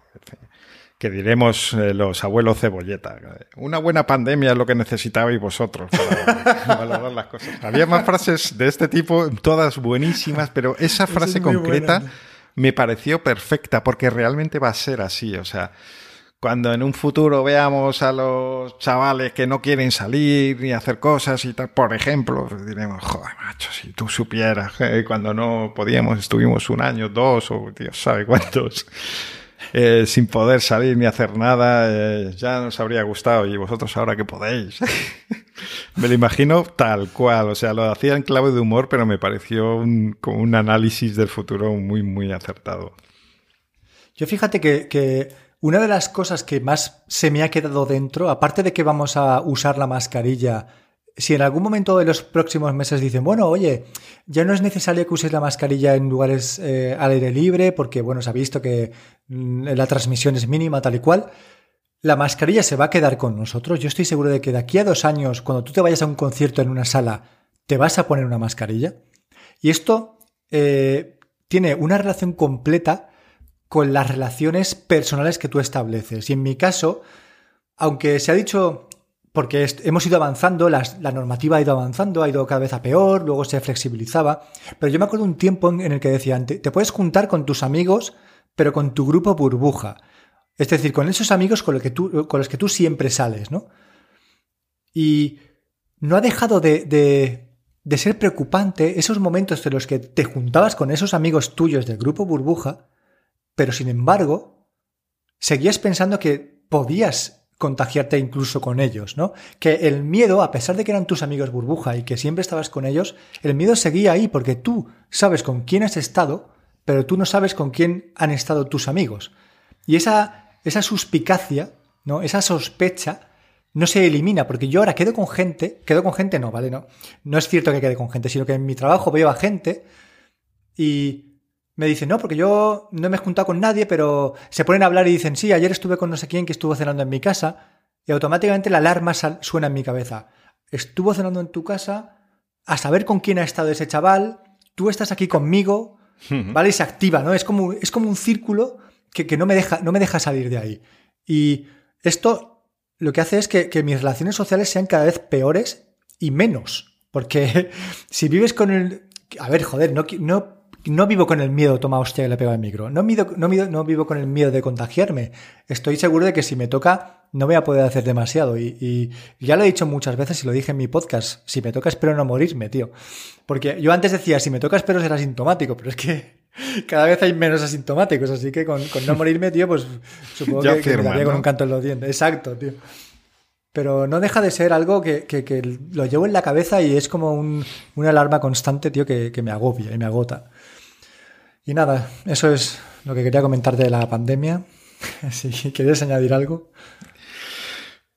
que diremos eh, los abuelos cebolleta. Una buena pandemia es lo que necesitabais vosotros para <laughs> valorar las cosas. Había más frases de este tipo, todas buenísimas, pero esa <laughs> frase concreta me pareció perfecta porque realmente va a ser así. O sea, cuando en un futuro veamos a los chavales que no quieren salir ni hacer cosas y tal, por ejemplo, diremos, joder, macho, si tú supieras, eh, cuando no podíamos, estuvimos un año, dos o Dios sabe cuántos eh, sin poder salir ni hacer nada, eh, ya nos habría gustado y vosotros ahora que podéis. <laughs> me lo imagino tal cual, o sea, lo hacía en clave de humor, pero me pareció un, como un análisis del futuro muy, muy acertado. Yo fíjate que, que una de las cosas que más se me ha quedado dentro, aparte de que vamos a usar la mascarilla si en algún momento de los próximos meses dicen, bueno, oye, ya no es necesario que uses la mascarilla en lugares eh, al aire libre, porque, bueno, se ha visto que mm, la transmisión es mínima, tal y cual, la mascarilla se va a quedar con nosotros. Yo estoy seguro de que de aquí a dos años, cuando tú te vayas a un concierto en una sala, te vas a poner una mascarilla. Y esto eh, tiene una relación completa con las relaciones personales que tú estableces. Y en mi caso, aunque se ha dicho porque hemos ido avanzando, la normativa ha ido avanzando, ha ido cada vez a peor, luego se flexibilizaba. Pero yo me acuerdo un tiempo en, el que decían, te, puedes juntar con tus amigos, pero con tu grupo burbuja. Es decir, con esos amigos con, que tú, con los que tú siempre sales, ¿no? Y no ha dejado de, de, de ser preocupante esos momentos en los que te juntabas con esos amigos tuyos del grupo burbuja, pero sin embargo, seguías pensando que podías contagiarte incluso con ellos, ¿no? Que el miedo, a pesar de que eran tus amigos burbuja y que siempre estabas con ellos, el miedo seguía ahí porque tú sabes con quién has estado, pero tú no sabes con quién han estado tus amigos. Y esa, esa suspicacia, ¿no? Esa sospecha no se elimina, porque yo ahora quedo con gente, quedo con gente, no, ¿vale? No, no es cierto que quede con gente, sino que en mi trabajo veo a gente y me dicen, no, porque yo no me he juntado con nadie, pero se ponen a hablar y dicen, sí, ayer estuve con no sé quién que estuvo cenando en mi casa. y automáticamente la alarma suena en mi cabeza. Estuvo cenando en tu casa, a saber con quién ha estado ese chaval, tú estás aquí conmigo, ¿vale? Y se activa, ¿no? Es como, es como un círculo que, no, me deja, no me deja salir de ahí. Y esto lo que hace es que, que mis relaciones sociales sean cada vez peores y menos. Porque <laughs> si vives con el... A ver, joder, no, no no vivo con el miedo, toma hostia, que le pega el micro. No, no, no, vivo con el miedo de contagiarme. Estoy seguro de que si me toca, no voy a poder hacer demasiado. Y, ya lo he dicho muchas veces y lo dije en mi podcast. Si me toca, espero no morirme, tío. Porque yo antes decía, si me toca, espero ser asintomático, pero es que <laughs> cada vez hay menos asintomáticos. Así que con, no morirme, tío, pues supongo que, me daría con un canto en los dientes. Exacto, tío. Pero no deja de ser algo que, lo llevo en la cabeza y es como un, una alarma constante, tío, que, me agobia y me agota. Y nada, eso es lo que quería comentarte de la pandemia. <laughs> Si quieres añadir algo.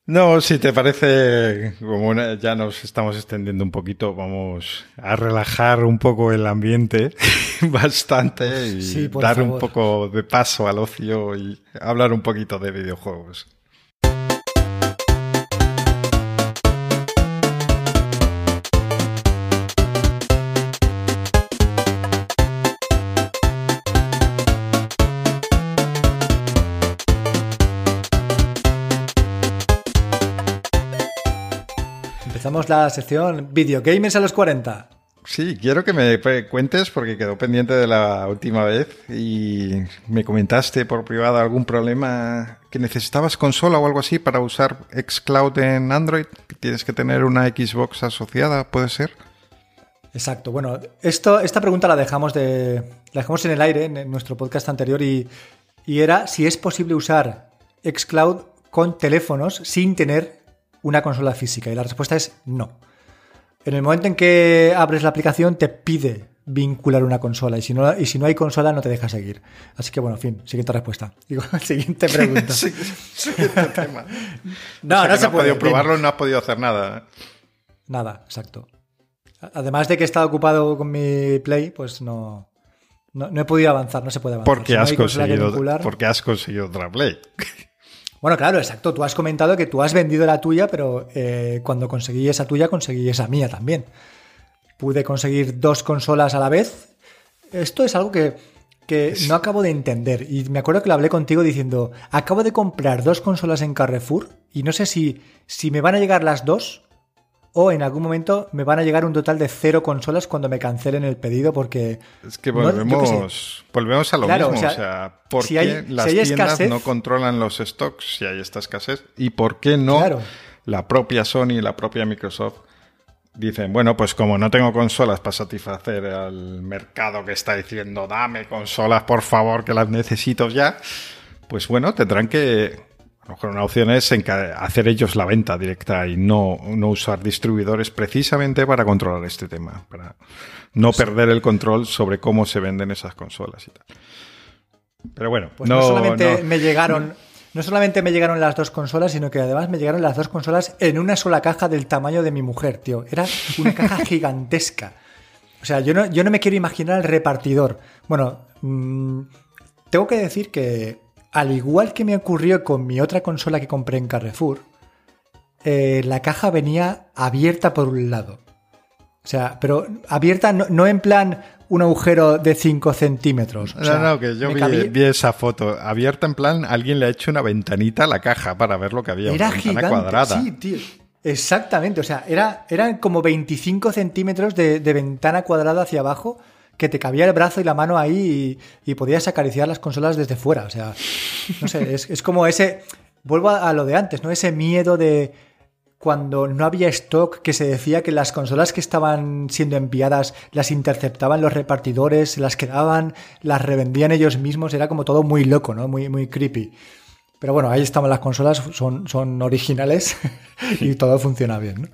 No, si te parece, como ya nos estamos extendiendo un poquito, vamos a relajar un poco el ambiente <laughs> bastante y dar un poco de paso al ocio y hablar un poquito de videojuegos. Empezamos la sección Videogames a los 40. Sí, quiero que me cuentes porque quedó pendiente de la última vez y me comentaste por privado algún problema que necesitabas consola o algo así para usar xCloud en Android. Tienes que tener una Xbox asociada, ¿puede ser? Exacto. Bueno, esto, esta pregunta la dejamos, de, la dejamos en el aire en nuestro podcast anterior y, y era si es posible usar xCloud con teléfonos sin tener una consola física? Y la respuesta es no. En el momento en que abres la aplicación te pide vincular una consola y si no, y si no hay consola no te deja seguir. Así que bueno, en fin, siguiente respuesta. <laughs> Digo, siguiente pregunta. <laughs> siguiente tema. <laughs> No, no se ha podido probarlo, no has podido hacer nada. Nada, exacto. Además de que he estado ocupado con mi Play, pues no, no, he podido avanzar, no se puede avanzar. Porque, has, conseguido, porque has conseguido otra Play. Bueno, claro, exacto. Tú has comentado que tú has vendido la tuya, pero eh, cuando conseguí esa tuya, conseguí esa mía también. Pude conseguir dos consolas a la vez. Esto es algo que, no acabo de entender. Y me acuerdo que lo hablé contigo diciendo, acabo de comprar dos consolas en Carrefour y no sé si, si me van a llegar las dos o en algún momento me van a llegar un total de cero consolas cuando me cancelen el pedido porque... Es que volvemos, volvemos a lo mismo, o sea, ¿por qué las tiendas no controlan los stocks si hay esta escasez? ¿Y por qué no la propia Sony y la propia Microsoft dicen, bueno, pues como no tengo consolas para satisfacer al mercado que está diciendo, dame consolas, por favor, que las necesito ya, pues bueno, tendrán que a lo mejor una opción es hacer ellos la venta directa y no, no usar distribuidores precisamente para controlar este tema, para no perder el control sobre cómo se venden esas consolas y tal. Pero bueno, pues no, solamente me llegaron, no solamente me llegaron las dos consolas, sino que además me llegaron las dos consolas en una sola caja del tamaño de mi mujer, tío. Era una caja <laughs> gigantesca. O sea, yo no, yo no me quiero imaginar el repartidor. Bueno, mm, tengo que decir que al igual que me ocurrió con mi otra consola que compré en Carrefour, eh, la caja venía abierta por un lado. O sea, pero abierta no, en plan un agujero de 5 centímetros. no, no, que yo vi, esa foto. Abierta en plan, alguien le ha hecho una ventanita a la caja para ver lo que había. Era una cuadrada. Sí, tío. Exactamente. O sea, era, eran como 25 centímetros de, de ventana cuadrada hacia abajo que te cabía el brazo y la mano ahí y, podías acariciar las consolas desde fuera. O sea, no sé, es, como ese. Vuelvo a, lo de antes, ¿no? Ese miedo de cuando no había stock, que se decía que las consolas que estaban siendo enviadas las interceptaban los repartidores, se las quedaban, las revendían ellos mismos, era como todo muy loco, ¿no? Muy, muy creepy. Pero bueno, ahí estaban las consolas, son, son originales <laughs> y todo funciona bien, ¿no?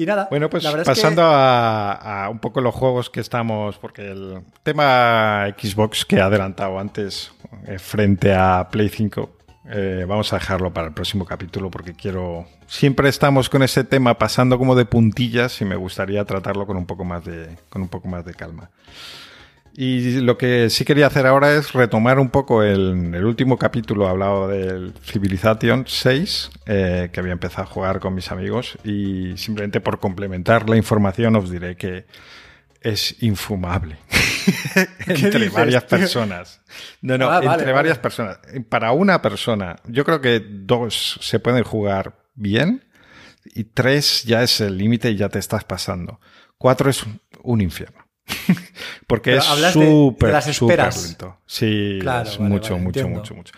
Y nada. Bueno, pues pasando a, un poco los juegos que estamos, porque el tema Xbox que he adelantado antes eh, frente a Play 5, eh, vamos a dejarlo para el próximo capítulo porque quiero. Siempre estamos con ese tema pasando como de puntillas y me gustaría tratarlo con un poco más de, con un poco más de calma. Y lo que sí quería hacer ahora es retomar un poco el, el último capítulo hablado del Civilization 6, eh, que había empezado a jugar con mis amigos. Y simplemente por complementar la información os diré que es infumable. <laughs> entre varias personas. No, no, ah, entre varias personas. Para una persona, yo creo que dos se pueden jugar bien y tres ya es el límite y ya te estás pasando. Cuatro es un infierno. <laughs> Porque es súper, súper lento. Sí, es mucho, mucho, mucho, mucho,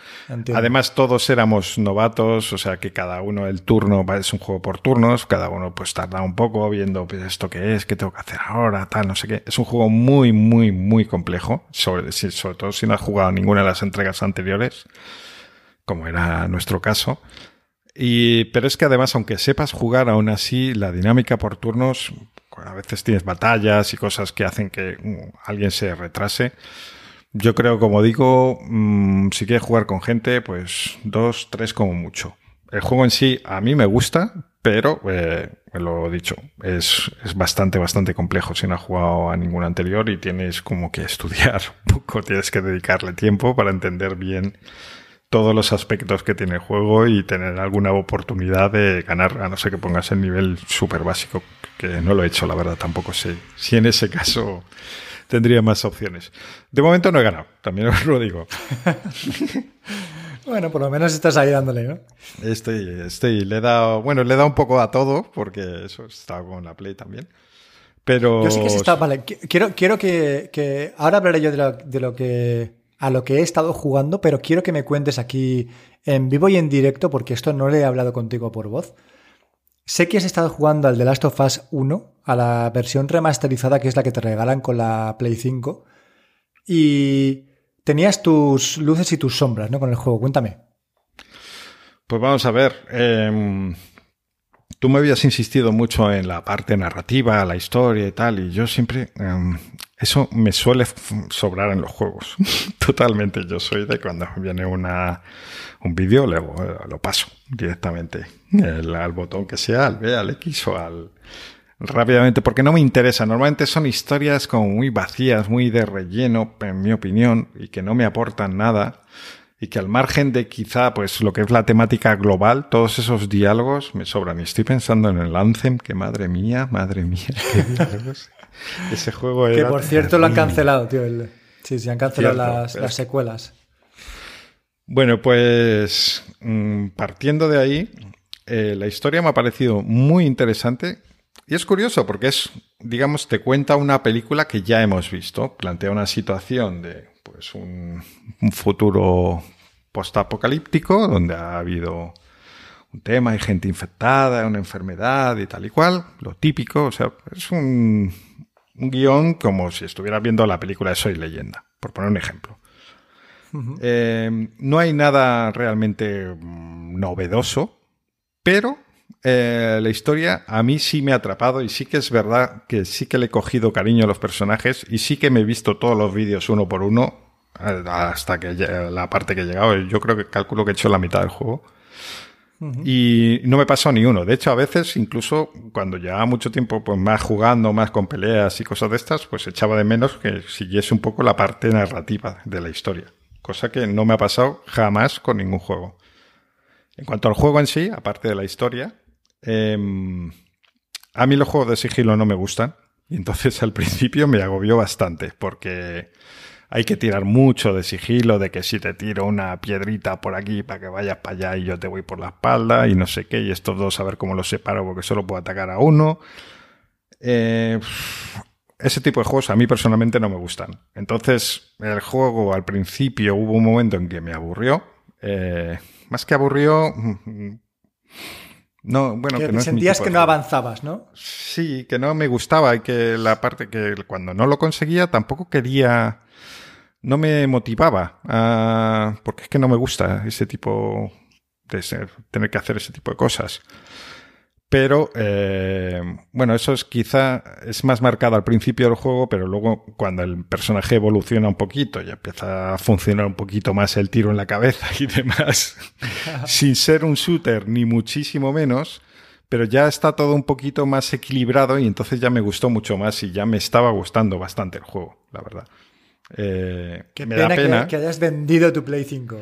Además, todos éramos novatos, o sea que cada uno el turno es un juego por turnos, cada uno pues tarda un poco viendo pues, esto qué es, qué tengo que hacer ahora, tal, no sé qué. Es un juego muy, muy, muy complejo, sobre, sobre todo si no has jugado ninguna de las entregas anteriores, como era nuestro caso. Y, pero es que además, aunque sepas jugar aún así, la dinámica por turnos a veces tienes batallas y cosas que hacen que mm, alguien se retrase. Yo creo, como digo, mm, si quieres jugar con gente, pues dos, tres como mucho. El juego en sí a mí me gusta, pero eh, lo he dicho, es, es, bastante, bastante complejo si no has jugado a ningún anterior y tienes como que estudiar <laughs> un poco, tienes que dedicarle tiempo para entender bien todos los aspectos que tiene el juego y tener alguna oportunidad de ganar, a no ser que pongas el nivel súper básico, que no lo he hecho, la verdad, tampoco sé si en ese caso tendría más opciones. De momento no he ganado, también os lo digo. <laughs> bueno, por lo menos estás ahí dándole, ¿no? Estoy, estoy, le he dado, bueno, le he dado un poco a todo, porque eso estaba con la Play también. Pero... Yo sí que está, vale, quiero, quiero que, que ahora hablaré yo de lo que a lo que he estado jugando, pero quiero que me cuentes aquí en vivo y en directo, porque esto no le he hablado contigo por voz. Sé que has estado jugando al The Last of Us 1, a la versión remasterizada que es la que te regalan con la Play 5. Y tenías tus luces y tus sombras, ¿no? Con el juego. Cuéntame. Pues vamos a ver. Em, tú me habías insistido mucho en la parte narrativa, la historia y tal, y yo siempre em, eso me suele sobrar en los juegos. <laughs> Totalmente. Yo soy de cuando viene una, un vídeo, lo, lo paso directamente. al botón que sea, al B, al X o al rápidamente, porque no me interesa. Normalmente son historias como muy vacías, muy de relleno, en mi opinión, y que no me aportan nada. Y que al margen de quizá, pues, lo que es la temática global, todos esos diálogos me sobran. Y estoy pensando en el Anthem, que madre mía, madre mía, qué diálogos. <laughs> <laughs> Ese juego era. Que por cierto lo han cancelado, tío. Sí, sí, han cancelado las, secuelas. Bueno, pues mm, partiendo de ahí, eh, la historia me ha parecido muy interesante y es curioso porque es, digamos, te cuenta una película que ya hemos visto. Plantea una situación de pues un, un futuro postapocalíptico donde ha habido un tema, hay gente infectada, una enfermedad y tal y cual, lo típico, o sea, es un, un guion como si estuvieras viendo la película de Soy leyenda, por poner un ejemplo. Eh, no hay nada realmente mm, novedoso, pero eh, la historia a mí sí me ha atrapado y sí que es verdad que sí que le he cogido cariño a los personajes y sí que me he visto todos los vídeos uno por uno eh, hasta que la parte que he llegado. Yo creo que calculo que he hecho la mitad del juego. Y no me pasó ni uno. De hecho, a veces, incluso cuando llevaba mucho tiempo pues, más jugando, más con peleas y cosas de estas, pues echaba de menos que siguiese un poco la parte narrativa de la historia. Cosa que no me ha pasado jamás con ningún juego. En cuanto al juego en sí, aparte de la historia, em, a mí los juegos de sigilo no me gustan. Y entonces <laughs> al principio me agobió bastante porque hay que tirar mucho de sigilo, de que si te tiro una piedrita por aquí para que vayas para allá y yo te voy por la espalda y no sé qué, y estos dos a ver cómo los separo porque solo puedo atacar a uno. Eh, ese tipo de juegos a mí personalmente no me gustan. Entonces, el juego al principio hubo un momento en que me aburrió. Eh, más que aburrió. No, bueno, que, no sentías que no avanzabas, ¿no? Sí, que no me gustaba y que la parte que cuando no lo conseguía tampoco quería no me motivaba, ah, porque es que no me gusta ese tipo de ser, tener que hacer ese tipo de cosas. Pero, eh, bueno, eso es quizá, es más marcado al principio del juego, pero luego cuando el personaje evoluciona un poquito y empieza a funcionar un poquito más el tiro en la cabeza y demás, <laughs> sin ser un shooter ni muchísimo menos, pero ya está todo un poquito más equilibrado y entonces ya me gustó mucho más y ya me estaba gustando bastante el juego, la verdad. Eh, Qué me pena, da pena. Que, que hayas vendido tu Play 5.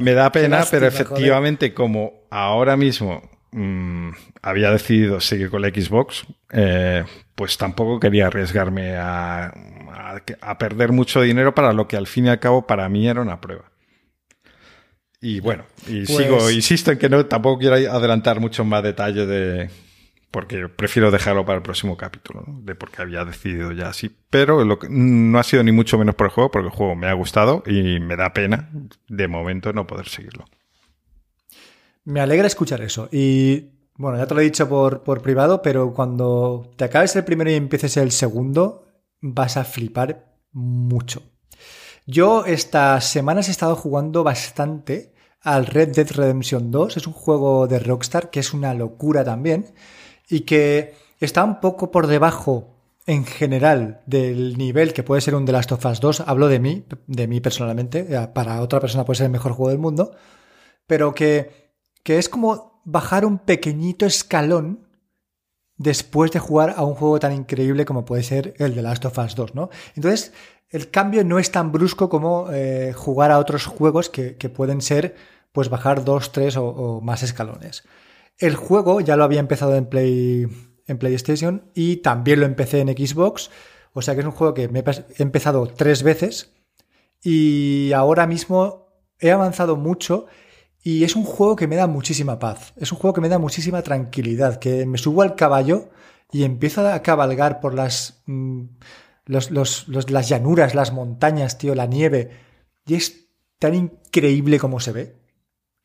Me da <laughs> pena, lástima, pero efectivamente, como ahora mismo mm, había decidido seguir con la Xbox, eh, pues tampoco quería arriesgarme a, a- a perder mucho dinero para lo que al fin y al cabo para mí era una prueba. Y bueno, y Pues- sigo, insisto en que no, tampoco quiero adelantar mucho más detalle de. Porque prefiero dejarlo para el próximo capítulo, ¿no? de por qué había decidido ya así. Pero no ha sido ni mucho menos por el juego, porque el juego me ha gustado y me da pena de momento no poder seguirlo. Me alegra escuchar eso. Y bueno, ya te lo he dicho por, por privado, pero cuando te acabes el primero y empieces el segundo, vas a flipar mucho. Yo estas semanas he estado jugando bastante al Red Dead Redemption 2. Es un juego de Rockstar que es una locura también y que está un poco por debajo en general del nivel que puede ser un The Last of Us 2. Hablo de mí, de mí personalmente. eh, Para otra persona puede ser el mejor juego del mundo. Pero que, que es como bajar un pequeñito escalón después de jugar a un juego tan increíble como puede ser el de Last of Us 2, ¿no? Entonces, el cambio no es tan brusco como eh, jugar a otros juegos que, que pueden ser, pues, bajar dos, tres o más escalones. El juego ya lo había empezado en, Play, en PlayStation y también lo empecé en Xbox, o sea que es un juego que me he empezado tres veces y ahora mismo he avanzado mucho y es un juego que me da muchísima paz. Es un juego que me da muchísima tranquilidad. Que me subo al caballo y empiezo a cabalgar por las, mm, los- las llanuras, las montañas, tío, la nieve. Y es tan increíble como se ve.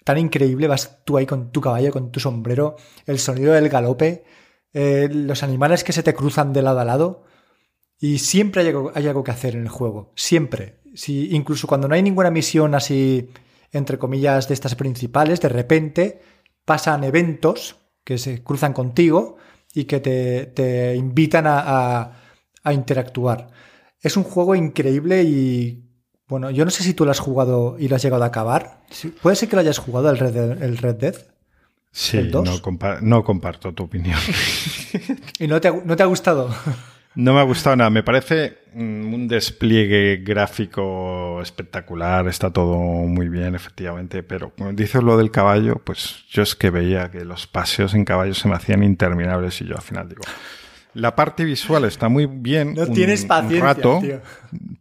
Tan increíble. Vas tú ahí con tu caballo, con tu sombrero, el sonido del galope, eh, los animales que se te cruzan de lado a lado. Y siempre hay algo, hay algo que hacer en el juego. Siempre. Si, incluso cuando no hay ninguna misión así, entre comillas, de estas principales, de repente pasan eventos que se cruzan contigo y que te, te invitan a, a- a interactuar. Es un juego increíble y, bueno, yo no sé si tú lo has jugado y lo has llegado a acabar. Puede ser que lo hayas jugado el Red Dead. El Red Dead Sí, no, compa- no comparto tu opinión. <laughs> ¿Y no te, ha- no te ha gustado? No me ha gustado nada. Me parece mm, un despliegue gráfico espectacular. Está todo muy bien, efectivamente. Pero como dices lo del caballo, pues yo es que veía que los paseos en caballo se me hacían interminables y yo al final digo. La parte visual está muy bien. No un- tienes un paciencia, rato, tío.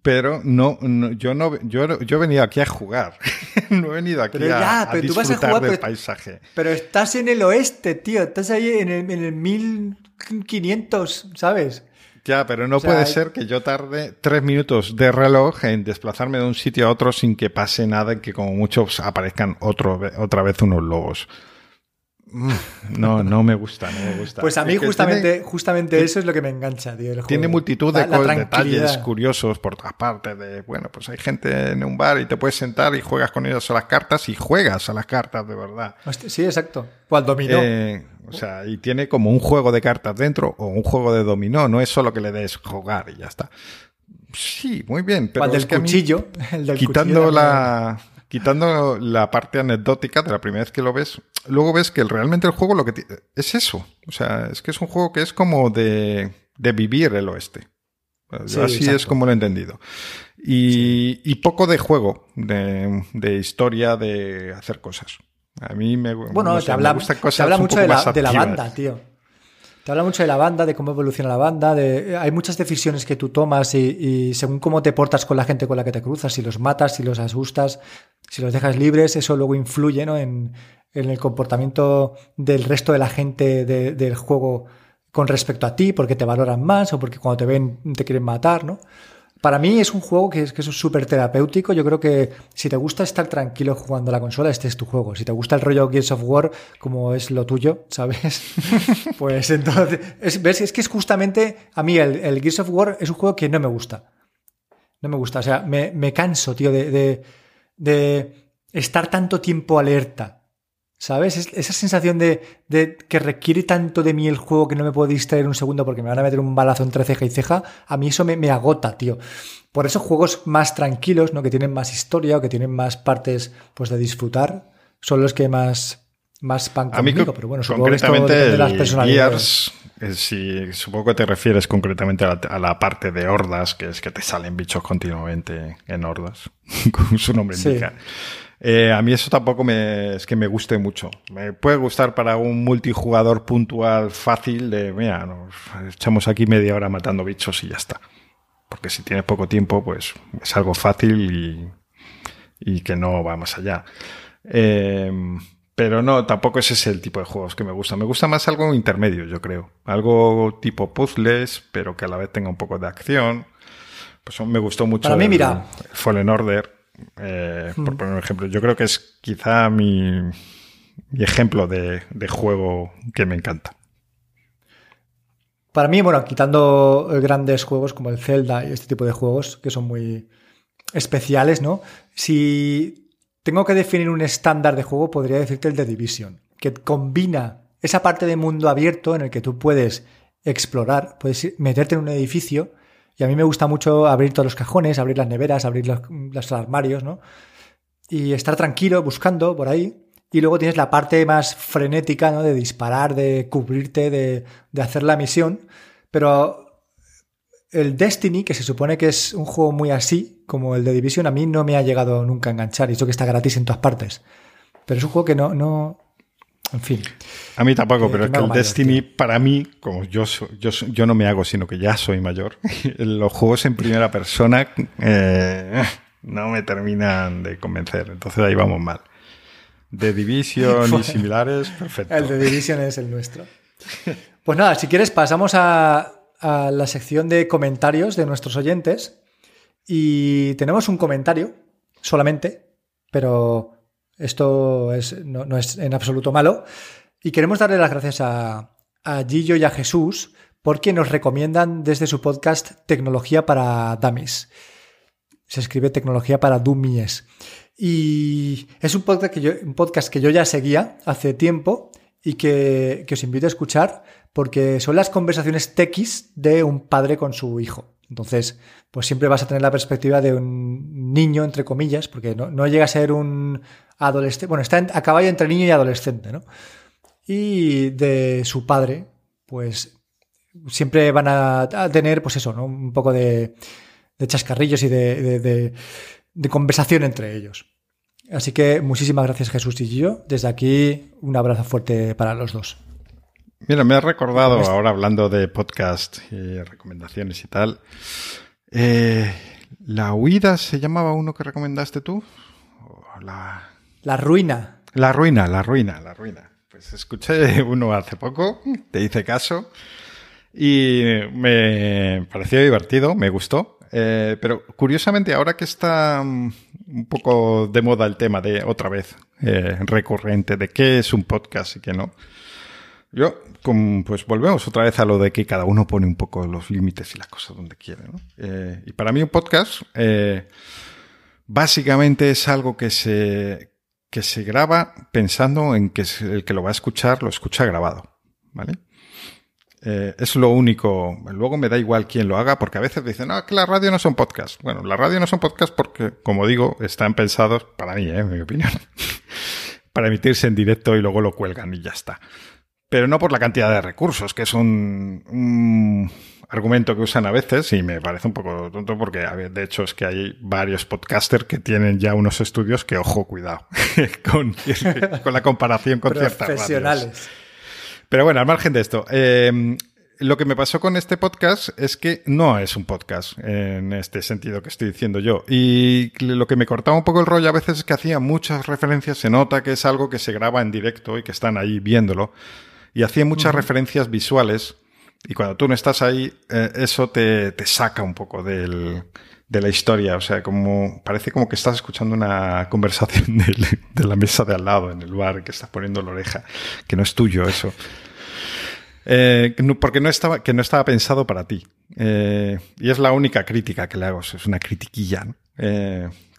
pero no, no- yo no, yo, yo he venido aquí a jugar. <laughs> no he venido aquí Pero a, ya, a pero tú vas a disfrutar jugar, del pero- paisaje. Pero estás en el oeste, tío. Estás ahí en el, en el 1500, ¿sabes? Ya, pero no O sea, puede ser que yo tarde tres minutos de reloj en desplazarme de un sitio a otro sin que pase nada, en que como muchos aparezcan otro, otra vez unos lobos. <laughs> No, no me gusta, no me gusta. Pues a mí Es justamente, tiene, justamente eso es lo que me engancha, tío. el juego. tiene multitud de la detalles curiosos por todas partes. De, bueno, pues hay gente en un bar y te puedes sentar y juegas con ellos a las cartas y juegas a las cartas de verdad. Hostia, Sí, exacto. O al dominó. Eh, o sea, y tiene como un juego de cartas dentro o un juego de dominó. No es solo que le des jugar y ya está. Sí, muy bien. o Pero al del es que a mí- cuchillo. <laughs> El del quitando cuchillo la quitando la parte anecdótica de la primera vez que lo ves, luego ves que realmente el juego lo que es eso. O sea, es que es un juego que es como de, de vivir el oeste. Sí, así exacto. es como lo he entendido. Y, y poco de juego, de, de historia, de hacer cosas. A mí me, Bueno, no te sé, habla, me gustan te cosas habla un mucho de la, de banda, tío. Te habla mucho de la banda, de cómo evoluciona la banda, de hay muchas decisiones que tú tomas y, según cómo te portas con la gente con la que te cruzas, si los matas, si los asustas, si los dejas libres, eso luego influye ¿no? en, el comportamiento del resto de la gente de- del juego con respecto a ti, porque te valoran más o porque cuando te ven te quieren matar, ¿no? Para mí es un juego que es que súper terapéutico. Yo creo que si te gusta estar tranquilo jugando a la consola, este es tu juego. Si te gusta el rollo Gears of War, como es lo tuyo, <laughs> ¿sabes? pues entonces, es, ¿ves? Es que es justamente, a mí el, Gears of War es un juego que no me gusta. No me gusta. O sea, me, me canso, tío, de, de estar tanto tiempo alerta. ¿Sabes? Es- esa sensación de, de que requiere tanto de mí el juego que no me puedo distraer un segundo porque me van a meter un balazo entre ceja y ceja, a mí eso me, me agota, tío. Por eso juegos más tranquilos, ¿no? Que tienen más historia o que tienen más partes pues de disfrutar, son los que más, más van A mí conmigo. con- Pero bueno, supongo que esto concretamente depende de las personalidades. Gears, si supongo que te refieres concretamente a la, parte de hordas, que es que te salen bichos continuamente en hordas, <laughs> como su nombre indica. Eh, a mí eso tampoco me, es que me guste mucho. Me puede gustar para un multijugador puntual fácil de, mira, nos echamos aquí media hora matando bichos y ya está. Porque si tienes poco tiempo, pues es algo fácil y, que no va más allá. Eh, pero no, tampoco ese es el tipo de juegos que me gusta. Me gusta más algo intermedio, yo creo. Algo tipo puzzles, pero que a la vez tenga un poco de acción. Pues me gustó mucho Para mí, mira. Fallen Order eh, por hmm. poner un ejemplo, yo creo que es quizá mi, ejemplo de, juego que me encanta. Para mí, bueno, quitando grandes juegos como el Zelda y este tipo de juegos que son muy especiales, ¿no? Si tengo que definir un estándar de juego, podría decirte el de Division, que combina esa parte de mundo abierto en el que tú puedes explorar, puedes meterte en un edificio y a mí me gusta mucho abrir todos los cajones, abrir las neveras, abrir los, armarios, ¿no? Y estar tranquilo buscando por ahí. Y luego tienes la parte más frenética, ¿no? De disparar, de cubrirte, de, de hacer la misión. Pero el Destiny, que se supone que es un juego muy así, como el de Division, a mí no me ha llegado nunca a enganchar. Y eso que está gratis en todas partes. Pero es un juego que no, no, en fin. A mí tampoco, pero es que el Destiny, para mí, como yo, yo, yo no me hago, sino que ya soy mayor, <laughs> los juegos en primera persona eh, no me terminan de convencer. Entonces ahí vamos mal. De Division y <laughs> similares, perfecto. El de Division es el nuestro. Pues nada, si quieres pasamos a, a la sección de comentarios de nuestros oyentes. Y tenemos un comentario solamente, pero esto no, es en absoluto malo. Y queremos darle las gracias a, Gillo y a Jesús porque nos recomiendan desde su podcast Tecnología para Dummies. Se escribe Tecnología para Dummies. Y es un podcast que yo, un podcast que yo ya seguía hace tiempo y que os invito a escuchar porque son las conversaciones tequis de un padre con su hijo. Entonces, pues siempre vas a tener la perspectiva de un niño, entre comillas, porque no, no llega a ser un adolescente, bueno, está a caballo entre niño y adolescente, ¿no? Y de su padre, pues siempre van a, tener, pues eso, ¿no? Un poco de, chascarrillos y de, conversación entre ellos. Así que muchísimas gracias Jesús y yo. Desde aquí un abrazo fuerte para los dos. Mira, me ha recordado ahora hablando de podcast y recomendaciones y tal. Eh, ¿La huida se llamaba uno que recomendaste tú? La... La ruina. La ruina, la ruina, la ruina. Pues escuché uno hace poco, te hice caso y me pareció divertido, me gustó. Eh, pero curiosamente, ahora que está mm, un poco de moda el tema de otra vez eh, recurrente de qué es un podcast y qué no, yo, pues volvemos otra vez a lo de que cada uno pone un poco los límites y las cosas donde quiere. ¿no? Eh, y para mí un podcast básicamente es algo que se, que se graba pensando en que el que lo va a escuchar lo escucha grabado, ¿vale? Eh, es lo único. Luego me da igual quién lo haga, porque a veces dicen, no, que la radio no son podcasts. Bueno, la radio no son podcasts porque, como digo, están pensados, para mí, ¿eh? en mi opinión, <laughs> para emitirse en directo y luego lo cuelgan y ya está. Pero no por la cantidad de recursos, que es un argumento que usan a veces y me parece un poco tonto porque de hecho es que hay varios podcasters que tienen ya unos estudios que, ojo, cuidado, <laughs> con, la comparación con ciertas radios. Pero bueno, al margen de esto, em, lo que me pasó con este podcast es que no es un podcast en este sentido que estoy diciendo yo. Y lo que me cortaba un poco el rollo a veces es que hacía muchas referencias, se nota que es algo que se graba en directo y que están ahí viéndolo. Y hacía muchas referencias visuales y cuando tú no estás ahí, eh, eso te, te, saca un poco del, de la historia. O sea, como parece como que estás escuchando una <laughs> conversación de, de, la mesa de al lado en el bar, que estás poniendo la oreja, que no es tuyo eso. Eh, porque no estaba, que no estaba pensado para ti. Eh, y es la única crítica que le hago, es una critiquilla. ¿no?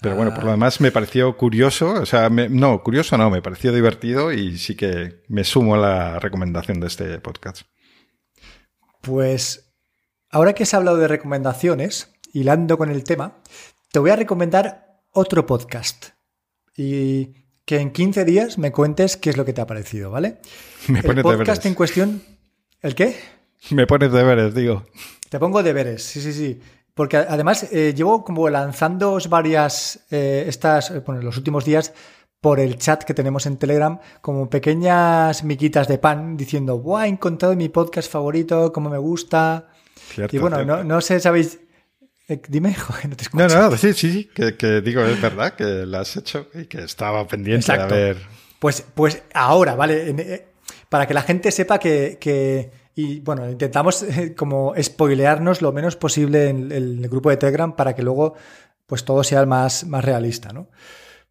Pero bueno, por lo ah. demás me pareció curioso, o sea, no, curioso no, me pareció divertido y sí que me sumo a la recomendación de este podcast. Pues ahora que has hablado de recomendaciones, hilando con el tema, te voy a recomendar otro podcast. Y que en 15 días me cuentes qué es lo que te ha parecido, ¿vale? Me el podcast en cuestión. ¿El qué? Me pones deberes, digo. Te pongo deberes, sí, sí, sí. Porque además eh, llevo como lanzando varias, eh, estas, eh, bueno, los últimos días por el chat que tenemos en Telegram, como pequeñas miquitas de pan, diciendo, ¡buah! He encontrado mi podcast favorito, como me gusta. y bueno, no, no, sé, ¿sabéis? dime, <laughs> joder, no te escucho. No, no, sí, sí, sí, que, que, digo, es verdad que lo has hecho y que estaba pendiente de ver. Pues, pues ahora, ¿vale? Para que la gente sepa que, que y bueno, intentamos eh, como spoilearnos lo menos posible en el grupo de Telegram para que luego pues todo sea más, más realista, ¿no?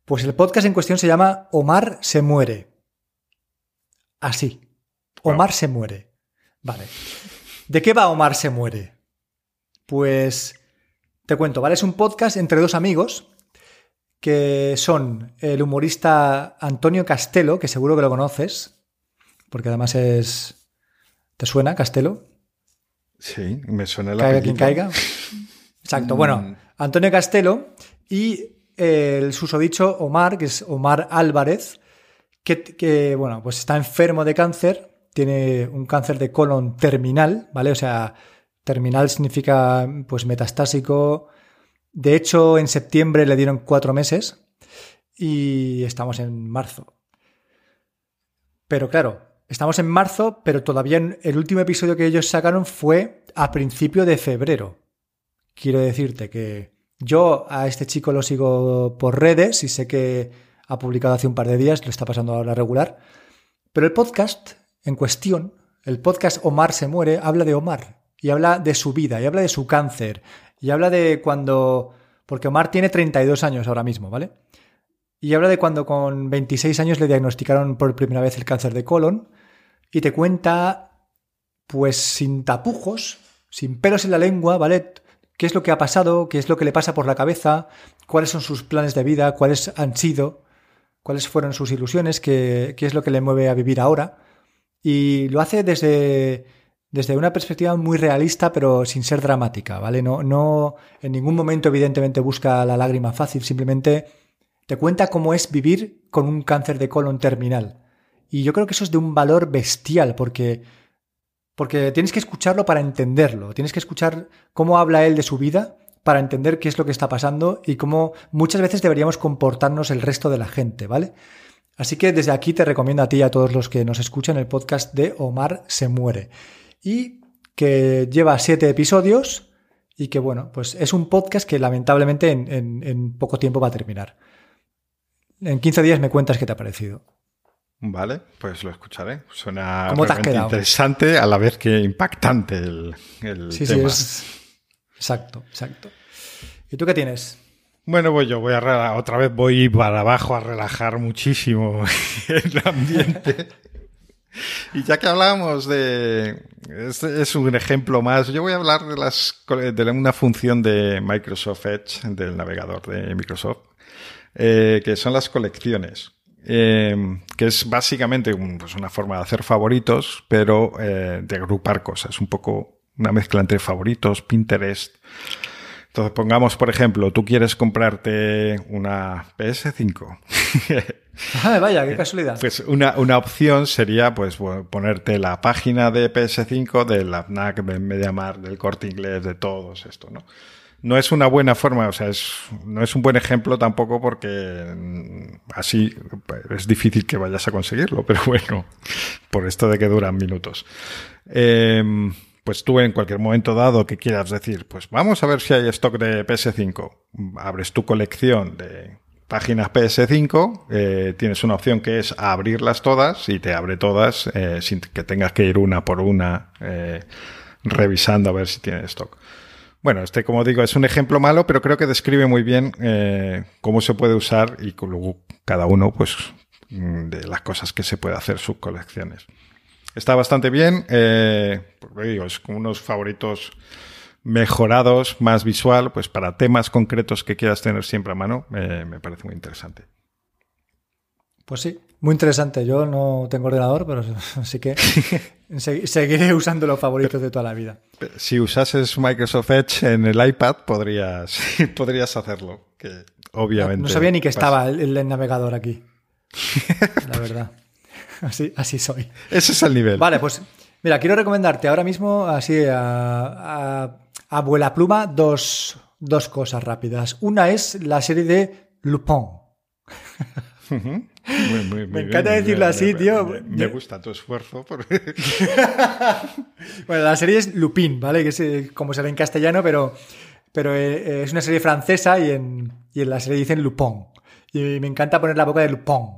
Pues el podcast en cuestión se llama Omar se muere. Así. Omar se muere. Vale. ¿De qué va Omar se muere? Pues te cuento, ¿vale? Es un podcast entre dos amigos que son el humorista Antonio Castelo, que seguro que lo conoces, porque además es ¿Te suena Castelo? Sí, me suena la Caiga quien caiga. Exacto. Bueno, mm. Antonio Castelo y el susodicho Omar, que es Omar Álvarez, que, bueno, pues está enfermo de cáncer, tiene un cáncer de colon terminal, ¿vale? O sea, terminal significa pues metastásico. De hecho, en septiembre le dieron cuatro meses y estamos en marzo. Pero claro, Estamos en marzo, pero todavía el último episodio que ellos sacaron fue a principio de febrero. Quiero decirte que yo a este chico lo sigo por redes y sé que ha publicado hace un par de días, lo está pasando ahora regular. Pero el podcast en cuestión, el podcast Omar se muere, habla de Omar y habla de su vida y habla de su cáncer y habla de cuando... Porque Omar tiene 32 años ahora mismo, ¿vale? Y habla de cuando con 26 años le diagnosticaron por primera vez el cáncer de colon y te cuenta, pues sin tapujos, sin pelos en la lengua, ¿vale? ¿Qué es lo que ha pasado? ¿Qué es lo que le pasa por la cabeza? ¿Cuáles son sus planes de vida? ¿Cuáles han sido? ¿Cuáles fueron sus ilusiones? ¿Qué, es lo que le mueve a vivir ahora? Y lo hace desde, desde una perspectiva muy realista, pero sin ser dramática, ¿vale? No, no en ningún momento, evidentemente, busca la lágrima fácil, simplemente te cuenta cómo es vivir con un cáncer de colon terminal. Y yo creo que eso es de un valor bestial, porque, porque tienes que escucharlo para entenderlo, tienes que escuchar cómo habla él de su vida para entender qué es lo que está pasando y cómo muchas veces deberíamos comportarnos el resto de la gente, ¿vale? Así que desde aquí te recomiendo a ti y a todos los que nos escuchan el podcast de Omar se muere. Y que lleva siete episodios y que bueno, pues es un podcast que lamentablemente en, en poco tiempo va a terminar. En 15 días me cuentas qué te ha parecido. Vale, pues lo escucharé. Suena interesante a la vez que impactante el, el sí, tema. Sí, Exacto, exacto. ¿Y tú qué tienes? Bueno, pues yo voy a otra vez voy para abajo a relajar muchísimo <laughs> el ambiente. <laughs> Y ya que hablamos de. Es, un ejemplo más. Yo voy a hablar de, las, de una función de Microsoft Edge, del navegador de Microsoft, eh, que son las colecciones. Eh, que es básicamente pues una forma de hacer favoritos, pero eh, de agrupar cosas, un poco una mezcla entre favoritos, Pinterest. Entonces pongamos, por ejemplo, tú quieres comprarte una PS5. <laughs> ah, vaya, qué casualidad. Pues una, una opción sería pues ponerte la página de PS5 de la FNAC, de MediaMarkt, del Corte Inglés, de todos esto, ¿no? No es una buena forma, o sea, es, no es un buen ejemplo tampoco porque mm, así es difícil que vayas a conseguirlo, <laughs> pero bueno, por esto de que duran minutos. Em, pues tú en cualquier momento dado que quieras decir, pues vamos a ver si hay stock de PS5, abres tu colección de páginas PS5, eh, tienes una opción que es abrirlas todas y te abre todas eh, sin que tengas que ir una por una eh, revisando a ver si tiene stock. Bueno, este, como digo, es un ejemplo malo, pero creo que describe muy bien eh, cómo se puede usar y luego cada uno, pues, mm, de las cosas que se puede hacer sus colecciones. Está bastante bien, eh, digo, es unos favoritos mejorados, más visual, pues para temas concretos que quieras tener siempre a mano, eh, me parece muy interesante. Pues sí, muy interesante. Yo no tengo ordenador, pero <laughs> sí que <laughs> seguiré usando los favoritos de toda la vida. Si usases Microsoft Edge en el iPad, podrías, <laughs> podrías hacerlo. Que obviamente. No, sabía ni que estaba el, navegador aquí. la verdad. Así, así soy. Ese es el nivel. Vale, pues Mira, quiero recomendarte ahora mismo, así a, a, abuela pluma, dos, dos cosas rápidas. Una es la serie de Lupin. Me encanta decirlo así, tío. Me, gusta tu esfuerzo. <laughs> bueno, la serie es Lupin, ¿vale? Que es eh, como será en castellano, pero, pero eh, es una serie francesa y en, y en la serie dicen Lupin. Y me encanta poner la boca de Lupin.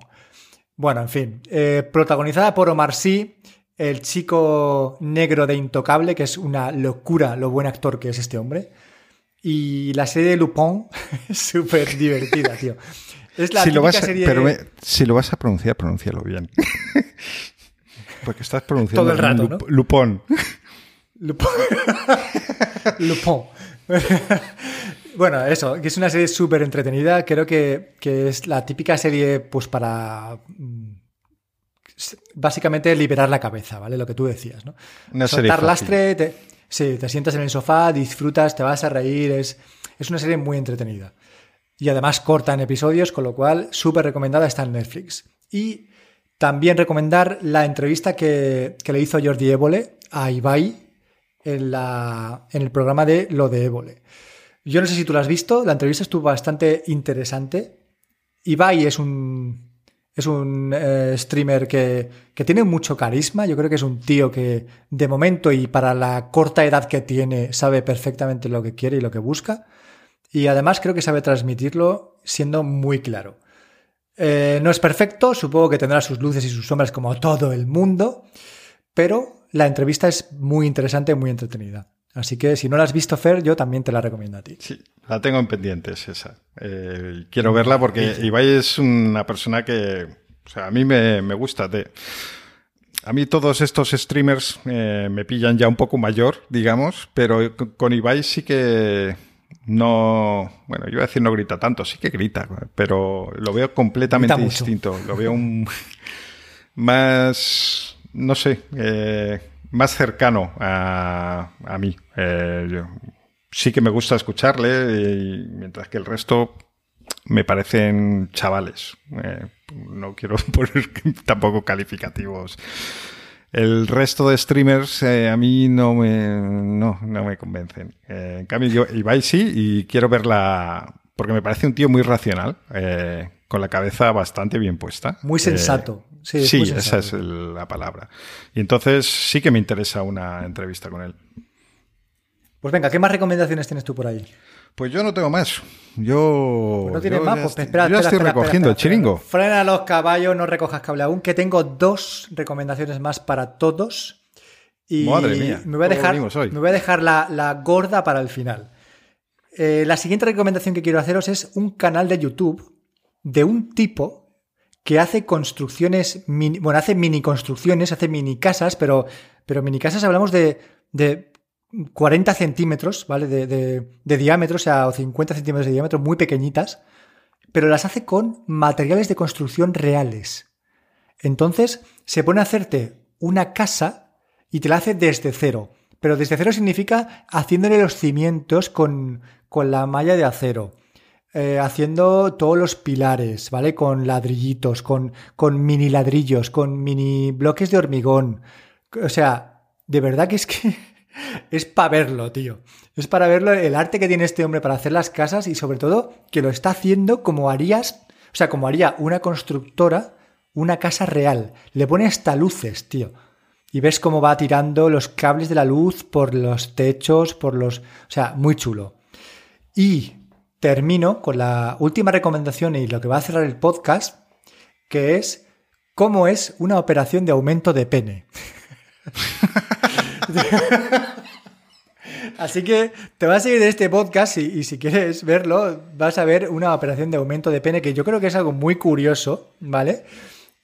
Bueno, en fin. Eh, protagonizada por Omar Sy, el chico negro de Intocable, que es una locura lo buen actor que es este hombre. Y la serie de Lupin es <laughs> súper divertida, tío. Es la si lo vas a, serie pero si lo vas a pronunciar, pronúncialo bien. <laughs> Porque estás pronunciando todo el rato, ¿no? Lupón. Lupón. <laughs> Lupón. <laughs> bueno, eso, que es una serie súper entretenida. Creo que, que, es la típica serie, pues para mm, básicamente liberar la cabeza, ¿vale? Lo que tú decías, ¿no? Una Soltar lastre, te, sí, te sientas en el sofá, disfrutas, te vas a reír, es, es una serie muy entretenida. Y además corta en episodios, con lo cual súper recomendada está en Netflix. Y también recomendar la entrevista que, que le hizo Jordi Évole a Ibai en, la, en el programa de Lo de Évole. Yo no sé si tú lo has visto, la entrevista estuvo bastante interesante. Ibai es un, es un eh, streamer que, que, tiene mucho carisma. Yo creo que es un tío que, de momento y para la corta edad que tiene, sabe perfectamente lo que quiere y lo que busca. Y además creo que sabe transmitirlo siendo muy claro. Eh, no es perfecto, supongo que tendrá sus luces y sus sombras como todo el mundo, pero la entrevista es muy interesante, muy entretenida. Así que si no la has visto, Fer, yo también te la recomiendo a ti. Sí, la tengo en pendientes esa. Eh, quiero verla porque Ibai es una persona que, o sea, a mí me, me gusta. De, a mí todos estos streamers eh, me pillan ya un poco mayor, digamos, pero con Ibai sí que no, bueno, yo iba a decir no grita tanto, sí que grita, pero lo veo completamente distinto. Lo veo un <laughs> más, no sé, eh, más cercano a, a mí. Eh, sí que me gusta escucharle, mientras que el resto me parecen chavales. Eh, no quiero <laughs> poner tampoco calificativos. El resto de streamers eh, a mí no me, no, no me convencen. Eh, en cambio, yo, Ibai sí, y quiero verla porque me parece un tío muy racional, eh, con la cabeza bastante bien puesta. Muy sensato. Sí, sí esa es la palabra. Y entonces sí que me interesa una entrevista con él. Pues venga, ¿qué más recomendaciones tienes tú por ahí? Pues yo no tengo más. Yo. Pues no tienes más, pues espera, yo estoy recogiendo el chiringo. Frena los caballos, no recojas cable aún, que tengo dos recomendaciones más para todos. Y Madre mía. Me voy a dejar, me voy a dejar la, la gorda para el final. Eh, la siguiente recomendación que quiero haceros es un canal de YouTube de un tipo que hace construcciones, mini, bueno, hace mini construcciones, hace mini casas, pero, pero mini casas hablamos de, de 40 centímetros, ¿vale? De, diámetro, o sea, 50 centímetros de diámetro, muy pequeñitas, pero las hace con materiales de construcción reales. Entonces, se pone a hacerte una casa y te la hace desde cero. Pero desde cero significa haciéndole los cimientos con, con la malla de acero eh, haciendo todos los pilares, ¿vale? Con ladrillitos, con, con mini ladrillos, con mini bloques de hormigón. O sea, de verdad que es que es para verlo, tío. Es para verlo el arte que tiene este hombre para hacer las casas y sobre todo que lo está haciendo como harías, o sea, como haría una constructora una casa real. Le pone hasta luces, tío. Y ves cómo va tirando los cables de la luz por los techos, por los... O sea, muy chulo. Y termino con la última recomendación y lo que va a cerrar el podcast, que es cómo es una operación de aumento de pene. <laughs> <laughs> Así que te vas a seguir de este podcast y, y, si quieres verlo, vas a ver una operación de aumento de pene que yo creo que es algo muy curioso, ¿vale?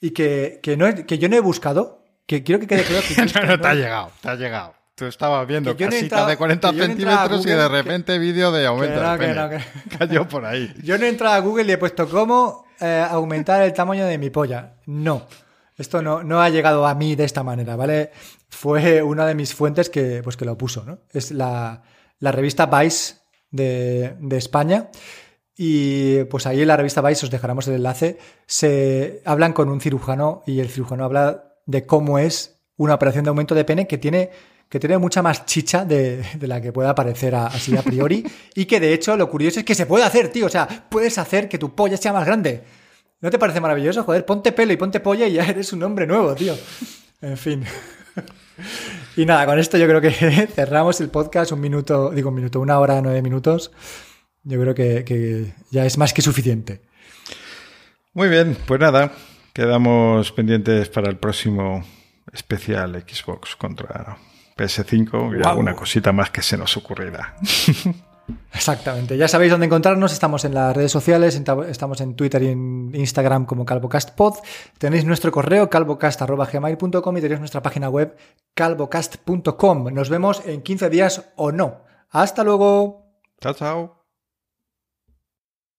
Y que, que, no, que yo no he buscado, que quiero que quede claro que... <laughs> no, no, te ha llegado, te ha llegado. Tú estabas viendo casitas de 40 centímetros y de repente vídeo de aumento de pene. <laughs> Cayó por ahí. Yo no he entrado a Google y he puesto cómo eh, aumentar el tamaño de mi polla. No. Esto no, no ha llegado a mí de esta manera, ¿vale? Fue una de mis fuentes que, pues, que lo puso, ¿no? Es la, la revista Vice de, de España. Y pues ahí en la revista Vice os dejaremos el enlace. Se hablan con un cirujano y el cirujano habla de cómo es una operación de aumento de pene que tiene, que tiene mucha más chicha de, la que pueda parecer así a priori. <laughs> y que de hecho lo curioso es que se puede hacer, tío. O sea, puedes hacer que tu polla sea más grande. ¿No te parece maravilloso? Joder, ponte pelo y ponte polla y ya eres un hombre nuevo, tío. En fin. Y nada, con esto yo creo que <laughs> cerramos el podcast un minuto, digo un minuto, una hora, nueve minutos. Yo creo que, que ya es más que suficiente. Muy bien, pues nada, quedamos pendientes para el próximo especial Xbox contra PS5 y alguna cosita más que se nos ocurrirá. <laughs> Exactamente. Ya sabéis dónde encontrarnos. Estamos en las redes sociales, estamos en Twitter y en Instagram como CalvoCastPod. Tenéis nuestro correo calvocast.gmail.com y tenéis nuestra página web calvocast.com. Nos vemos en 15 días o no. Hasta luego. Chao, chao.